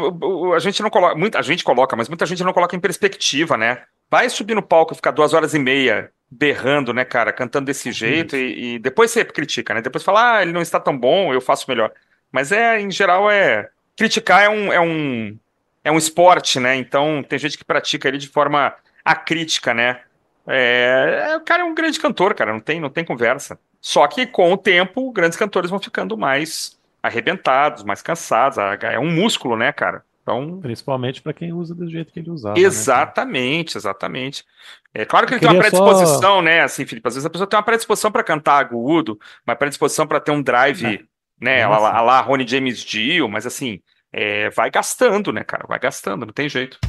a gente não coloca, muita a gente coloca, mas muita gente não coloca em perspectiva, né? Vai subir no palco e ficar duas horas e meia berrando, né, cara, cantando desse jeito e, e depois você critica, né? Depois fala, ah, ele não está tão bom, eu faço melhor. Mas é, em geral, é. Criticar é um, é um, é um esporte, né? Então tem gente que pratica ele de forma acrítica, né? É, é, o cara é um grande cantor, cara, não tem, não tem conversa. Só que com o tempo, grandes cantores vão ficando mais arrebentados, mais cansados. É um músculo, né, cara? Então, Principalmente para quem usa do jeito que ele usava. né, exatamente, exatamente. É claro que ele tem uma queria só- predisposição, né? Assim, Felipe, às vezes a pessoa tem uma predisposição para cantar agudo, uma predisposição para ter um drive, né? É A lá, a lá Ronnie James Dio, mas assim, é, vai gastando, né, cara? Vai gastando, não tem jeito.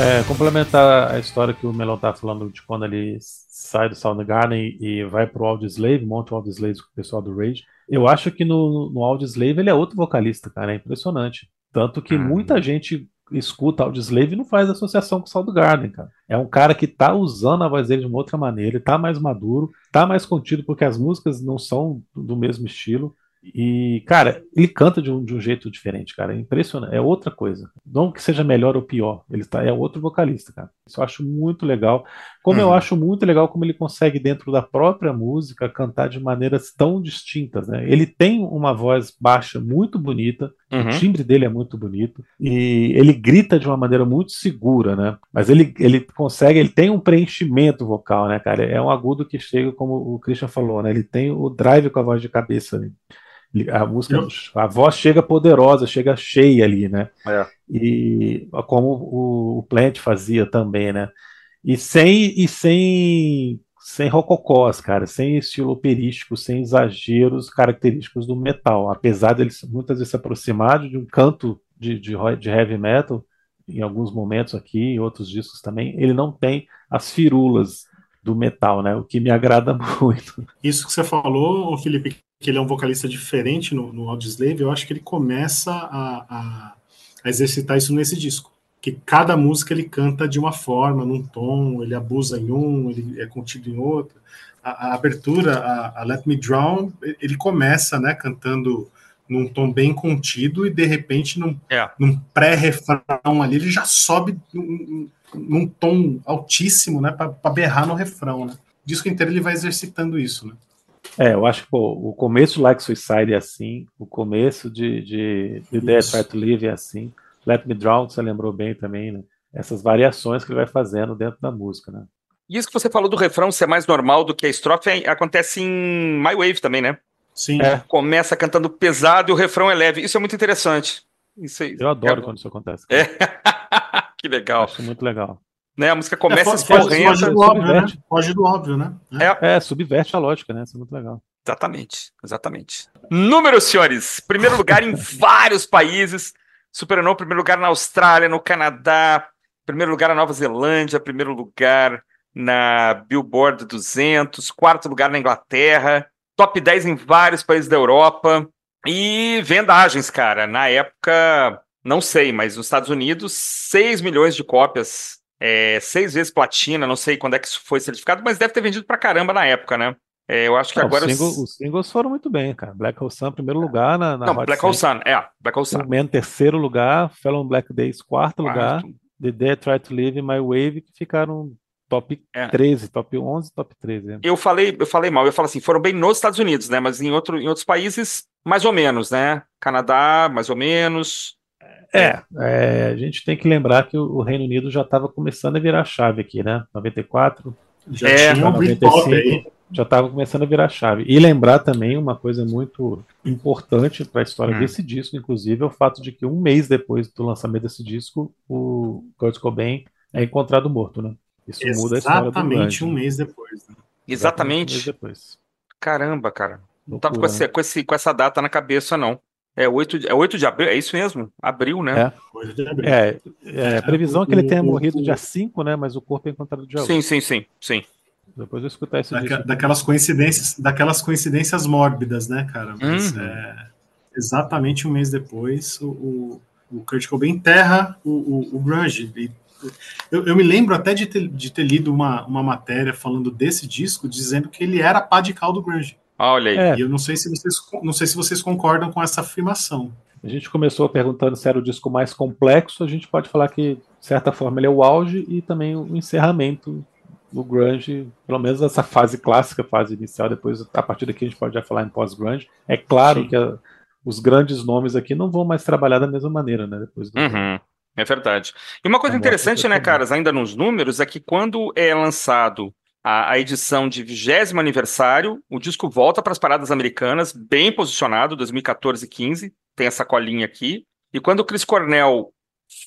É, complementar a história que o Melon tá falando de quando ele sai do Soundgarden e vai pro Audioslave, monta o Audioslave com o pessoal do Rage. Eu acho que no, no Audioslave ele é outro vocalista, cara, é impressionante. Tanto que Uhum. muita gente escuta Audioslave e não faz associação com o Soundgarden, cara. É um cara que tá usando a voz dele de uma outra maneira, ele tá mais maduro, tá mais contido porque as músicas não são do mesmo estilo. E, cara, ele canta de um, de um jeito diferente, cara. É impressionante. É outra coisa. Não que seja melhor ou pior. Ele tá, é outro vocalista, cara. Isso eu acho muito legal. Como eu Uhum. acho muito legal como ele consegue, dentro da própria música, cantar de maneiras tão distintas, né? Ele tem uma voz baixa muito bonita. Uhum. O timbre dele é muito bonito. E ele grita de uma maneira muito segura, né? Mas ele, ele consegue, ele tem um preenchimento vocal, né, cara? É um agudo que chega, como o Christian falou, né? Ele tem o drive com a voz de cabeça. Ele- A música, Eu- a voz chega poderosa, chega cheia ali, né? É. E como o, o Plant fazia também, né? E sem e sem sem rococós, cara, sem estilo operístico, sem exageros característicos do metal, apesar dele muitas vezes se aproximar de um canto de, de, de heavy metal, em alguns momentos aqui, em outros discos também, ele não tem as firulas do metal, né? O que me agrada muito. Isso que você falou, Felipe, que ele é um vocalista diferente no, no eu acho que ele começa a, a- a exercitar isso nesse disco. Que cada música ele canta de uma forma, num tom, ele abusa em um, ele é contido em outro. A, a abertura, a, a Let Me Drown, ele começa, né, cantando num tom bem contido e de repente num, É. num pré-refrão ali ele já sobe num, num tom altíssimo, né, para berrar no refrão, né. O disco inteiro ele vai exercitando isso, né. É, eu acho que pô, o começo de Like Suicide é assim, o começo de, de, de. Try to Live é assim, Let Me Drown, você lembrou bem também, né? essas variações que ele vai fazendo dentro da música, né? E isso que você falou do refrão ser mais normal do que a estrofe é- acontece em My Wave também, né? Sim. É. Começa cantando pesado e o refrão é leve. Isso é muito interessante. Isso aí. Eu adoro é- quando isso acontece. É. que legal. Acho muito legal. Né? A música É, começa fo- foge, foge escorrendo. do óbvio, né? Foge do óbvio, né? É. É, subverte a lógica, né? Isso é muito legal. Exatamente, exatamente. Números, senhores. Primeiro lugar em vários países. Superou primeiro lugar na Austrália, no Canadá, primeiro lugar na Nova Zelândia, primeiro lugar na Billboard 200, quarto lugar na Inglaterra, top 10 em vários países da Europa. E vendagens, cara. Na época, não sei, mas nos Estados Unidos, 6 milhões de cópias. É, seis vezes platina, não sei quando é que isso foi certificado, mas deve ter vendido pra caramba na época, né? É, eu acho que Não, agora. os, os- single- os singles foram muito bem, cara. Black Hole Sun, primeiro lugar na, na Não, Hot Black Hole 100. Sun, é, Black Hole Sun. Man, terceiro lugar. Fellow Black Days, quarto, lugar. Quarto. The Dead Try to Live e My Wave, que ficaram top É. 13, top 11, top 13. né? Eu falei, eu falei mal, eu falo assim, foram bem nos Estados Unidos, né? Mas em, outro, em outros países, mais ou menos, né? Canadá, mais ou menos. É, é, a gente tem que lembrar que o, Reino Unido já estava começando a virar chave aqui, né? 94, Já É, tinha um Britpop aí. 95, já estava começando a virar chave. E lembrar também uma coisa muito importante para a história Hum. desse disco, inclusive, é o fato de que um mês depois do lançamento desse disco, o Kurt Cobain é encontrado morto, né? Isso muda a história do Exatamente um mês depois. né? um mês Exatamente. depois. Caramba, cara. Não tava com, Loucura, esse, né? com, esse, com essa data na cabeça, não. É 8, de- é 8 de abril, é isso mesmo? Abril, né? É. Coisa de abril. É, é, a previsão é que ele tenha morrido dia 5, né? Mas o corpo é encontrado dia 8. Sim, sim, sim, sim. Depois eu escutar esse Daquela- disco. daquelas coincidências, daquelas coincidências mórbidas, né, cara? Mas Uhum. é, exatamente um mês depois, o, o, o Kurt Cobain enterra o, o, o grunge. E eu, eu me lembro até de ter, de ter lido uma, uma matéria falando desse disco, dizendo que ele era pá de cal do grunge. Ah, Olha aí. É, E eu não sei se vocês, não sei se vocês concordam com essa afirmação. a gente começou perguntando se era o disco mais complexo. A gente pode falar que, de certa forma, ele é o auge e também o encerramento do grunge, pelo menos essa fase clássica, fase inicial. Depois, a partir daqui, a gente pode já falar em pós-grunge. É claro Sim. que a- os grandes nomes aqui não vão mais trabalhar da mesma maneira, né? Depois do, Uhum, é verdade. E uma coisa morte interessante, né, caras, ainda nos números, é que quando é lançado a, a edição de 20 aniversário, o disco volta para as paradas americanas, bem posicionado, 2014 e 15, tem essa colinha aqui. E quando o Chris Cornell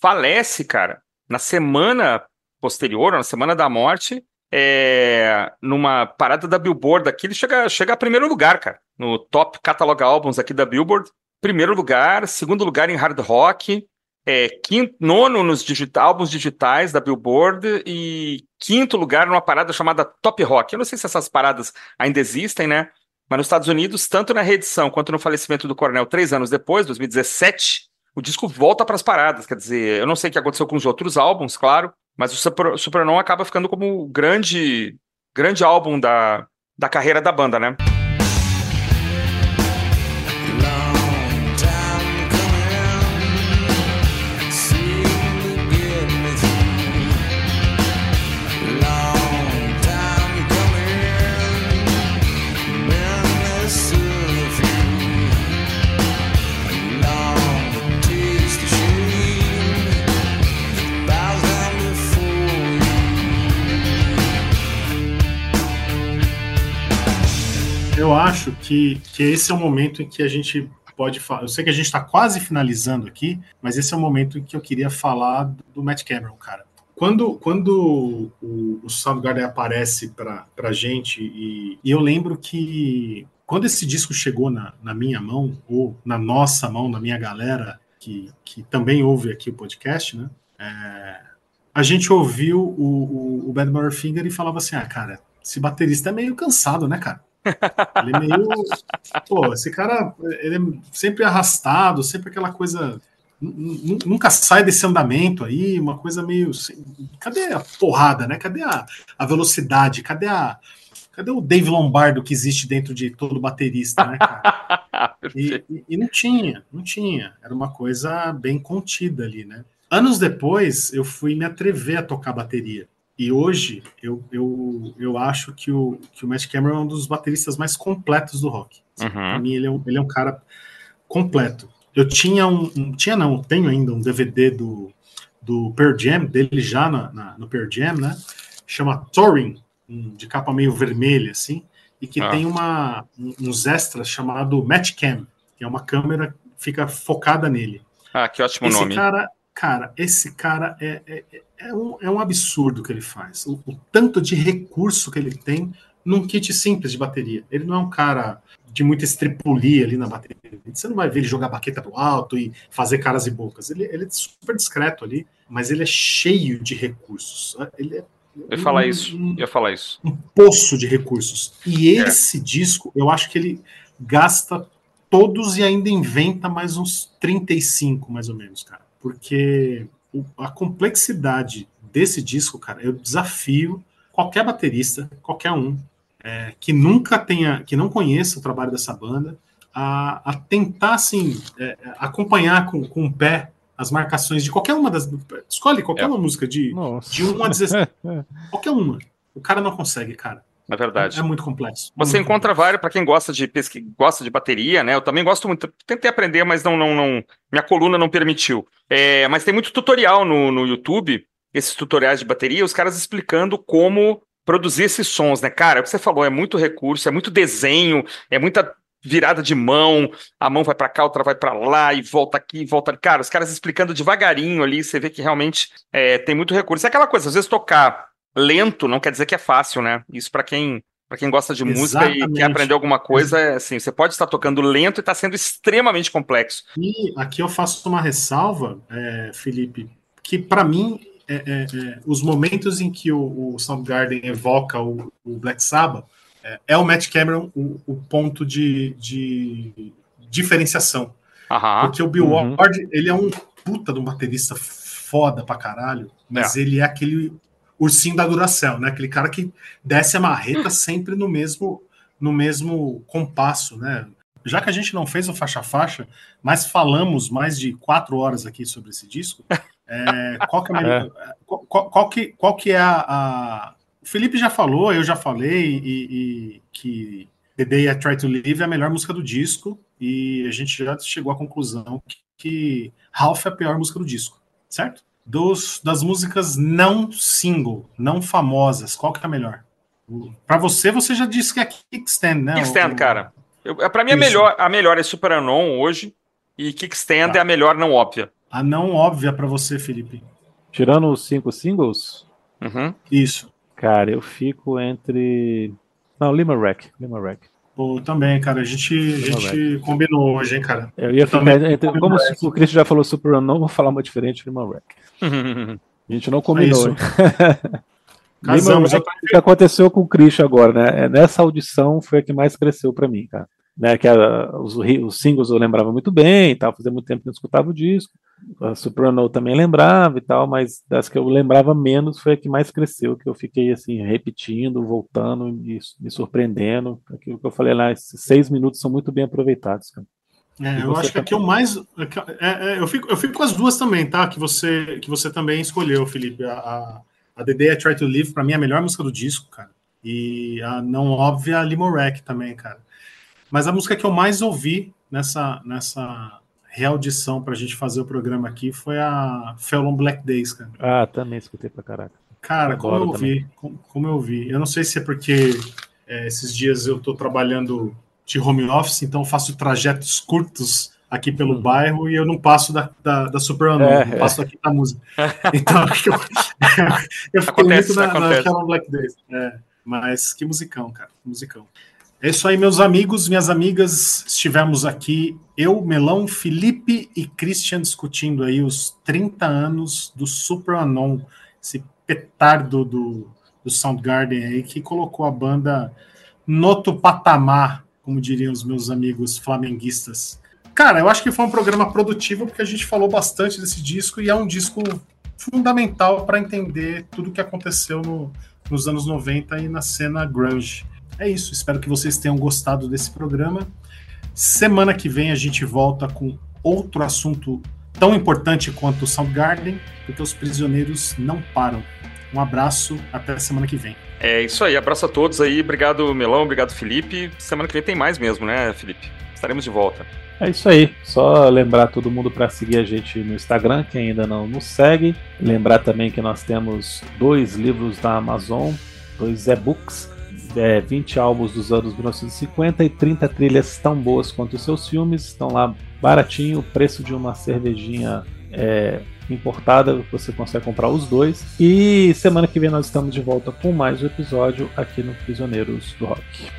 falece, cara, na semana posterior, na semana da morte, é, numa parada da Billboard aqui, ele chega, chega a primeiro lugar, cara, no top catalog albums aqui da Billboard. Primeiro lugar, segundo lugar em hard rock, é, quinto, nono nos digita- álbuns digitais da Billboard e quinto lugar numa parada chamada Top Rock. Eu não sei se essas paradas ainda existem, né? Mas nos Estados Unidos, tanto na reedição quanto no falecimento do Coronel três anos depois, 2017, o disco volta para as paradas. Quer dizer, eu não sei o que aconteceu com os outros álbuns, claro, mas o Super, Supernon acaba ficando como o grande, grande álbum da, da carreira da banda, né? Eu acho que, que esse é o momento em que a gente pode falar. Eu sei que a gente está quase finalizando aqui, mas esse é o momento em que eu queria falar do, Matt Cameron, cara. Quando, quando o, o Soundgarden aparece para a gente, e, e eu lembro que quando esse disco chegou na, na minha mão, ou na nossa mão, na minha galera, que, que também ouve aqui o podcast, né? é, a gente ouviu o, o, o Bad Finger e falava assim: ah, cara, esse baterista é meio cansado, né, cara? Ele é meio. Pô, esse cara, ele é sempre arrastado, sempre aquela coisa. nu- nu- Nunca sai desse andamento aí, uma coisa meio. Cadê a porrada, né? Cadê a, a velocidade? Cadê a. Cadê o Dave Lombardo que existe dentro de todo baterista, né, cara? E, e- e não tinha, não tinha. Era uma coisa bem contida ali, né? Anos depois, eu fui me atrever a tocar bateria. E hoje, eu, eu, eu acho que o, que o Matt Cameron é um dos bateristas mais completos do rock. Pra Uhum. mim, ele é, um, ele é um cara completo. Eu tinha um, um- Tinha não, tenho ainda um DVD do, do Pearl Jam, dele já na, na- no Pearl Jam, né? Chama Touring, um, de capa meio vermelha, assim, e que Ah. tem uma, um- uns extras chamado Match Cam, que é uma câmera que fica focada nele. Ah, que ótimo esse nome. cara, cara, esse cara é, é, é- um, é um absurdo que ele faz. O, o tanto de recurso que ele tem num kit simples de bateria. Ele não é um cara de muita estripulia ali na bateria. Você não vai ver ele jogar baqueta pro alto e fazer caras e bocas. Ele, ele é super discreto ali, mas ele é cheio de recursos. Ele é Eu ia falar um- isso. Eu ia falar isso. um poço de recursos. E É. esse disco, eu acho que ele gasta todos e ainda inventa mais uns 35, mais ou menos, cara. Porque o- a complexidade desse disco, cara, eu desafio qualquer baterista, qualquer um, é, que nunca tenha, que não conheça o trabalho dessa banda, a, a tentar, assim, é, acompanhar com, com o pé as marcações de qualquer uma das. Escolhe qualquer É. uma música de, Nossa. de 1 a 16. qualquer uma. O cara não consegue, cara. Na verdade. É muito complexo. Você Muito encontra complexo. vários, para quem gosta de pesqui... gosta de bateria, né? Eu também gosto muito. Tentei aprender, mas não, não, não. Minha coluna não permitiu. É, mas tem muito tutorial no, no YouTube, esses tutoriais de bateria, os caras explicando como produzir esses sons, né? Cara, é o que você falou, é muito recurso, é muito desenho, é muita virada de mão, a mão vai para cá, a outra vai para lá e volta aqui, volta ali. Cara, os caras explicando devagarinho ali, você vê que realmente é, tem muito recurso. É aquela coisa, às vezes tocar lento não quer dizer que é fácil, né? Isso para quem para quem gosta de música e Exatamente. quer aprender alguma coisa, é assim, você pode estar tocando lento e está sendo extremamente complexo. E aqui eu faço uma ressalva, é, Felipe, que para mim é, é, é, os momentos em que o, o Soundgarden evoca o, o Black Sabbath é, é o Matt Cameron o, o ponto de, de diferenciação. Aham. Porque o Bill Uhum. Ward, ele é um puta de um baterista foda pra caralho, mas ele é aquele ursinho da Duracell, né? Aquele cara que desce a marreta sempre no mesmo no mesmo compasso, né? Já que a gente não fez o faixa-faixa, mas falamos mais de quatro horas aqui sobre esse disco, é, qual, que é a melhor- qual, qual- qual que, qual que é a, a- O Felipe já falou, eu já falei, e, e que The Day I Try to Live é a melhor música do disco, e a gente já chegou à conclusão que, que Ralph é a pior música do disco, certo? Dos, das músicas não single, não famosas, qual que é a melhor? Para você, você já disse que é Kickstand, né? Kickstand, O- cara. Eu, é, pra mim, a melhor, a melhor é Super Anon hoje, e Kickstand Tá. é a melhor não óbvia. A não óbvia para você, Felipe. Tirando os cinco singles, Uhum. Isso. cara, eu fico entre. Não, Lima Rack. Lima Rack. Pô, também, cara, a gente, a gente combinou hoje, hein, cara. Eu ia ficar Também. entre. Como o Christian já falou Super Unknown, vou falar uma diferente Lima Rack. A gente não combinou. hein? Casamos, o que aconteceu com o Christian agora, né? É, Nessa audição foi a que mais cresceu pra mim, cara. Né, que a- os, os singles eu lembrava muito bem e tal, fazia muito tempo que eu não escutava o disco. A Unknown também lembrava e tal, mas das que eu lembrava menos foi a que mais cresceu, que eu fiquei assim, repetindo, voltando, me, me surpreendendo. Aquilo que eu falei lá, esses seis minutos são muito bem aproveitados, cara. É, eu acho que tá- aqui eu mais. é, é, eu, fico, eu fico com as duas também, tá? Que você, que você também escolheu, Felipe. A, a, a The Day I Try to Live, pra mim, é a melhor música do disco, cara. E a não óbvia, a Limorack também, cara. Mas a música que eu mais ouvi nessa, nessa reaudição pra gente fazer o programa aqui foi a Fell on Black Days, cara. Ah, também escutei pra caraca. Cara, como Adoro eu ouvi, como, como eu ouvi. Eu não sei se é porque é, esses dias eu tô trabalhando de home office, então eu faço trajetos curtos aqui pelo Uhum. bairro e eu não passo da, da, da Super É, eu é. passo aqui da música. Então eu, eu fiquei Acontece, muito na, acontece. naquela Black Days. É, mas que musicão, cara, que musicão. É isso aí, meus amigos, minhas amigas. Estivemos aqui, eu, Melão, Felipe e Christian discutindo aí os 30 anos do Super Anon, esse petardo do, do Soundgarden aí, que colocou a banda no outro patamar, como diriam os meus amigos flamenguistas. Cara, eu acho que foi um programa produtivo porque a gente falou bastante desse disco e é um disco fundamental para entender tudo o que aconteceu no- nos anos 90 e na cena grunge. É isso, espero que vocês tenham gostado desse programa. Semana que vem a gente volta com outro assunto tão importante quanto o Soundgarden, porque os prisioneiros não param. Um abraço, até semana que vem. É isso aí, abraço a todos aí, obrigado Melão, obrigado Felipe. Semana que vem tem mais mesmo, né, Felipe? Estaremos de volta. É isso aí. Só lembrar todo mundo para seguir a gente no Instagram, quem ainda não nos segue. Lembrar também que nós temos dois livros da Amazon, dois e-books, é, 20 álbuns dos anos 1950 e 30 trilhas tão boas quanto os seus filmes. Estão lá baratinho, o preço de uma cervejinha é, importada, você consegue comprar os dois. E semana que vem nós estamos de volta com mais um episódio aqui no Prisioneiros do Rock.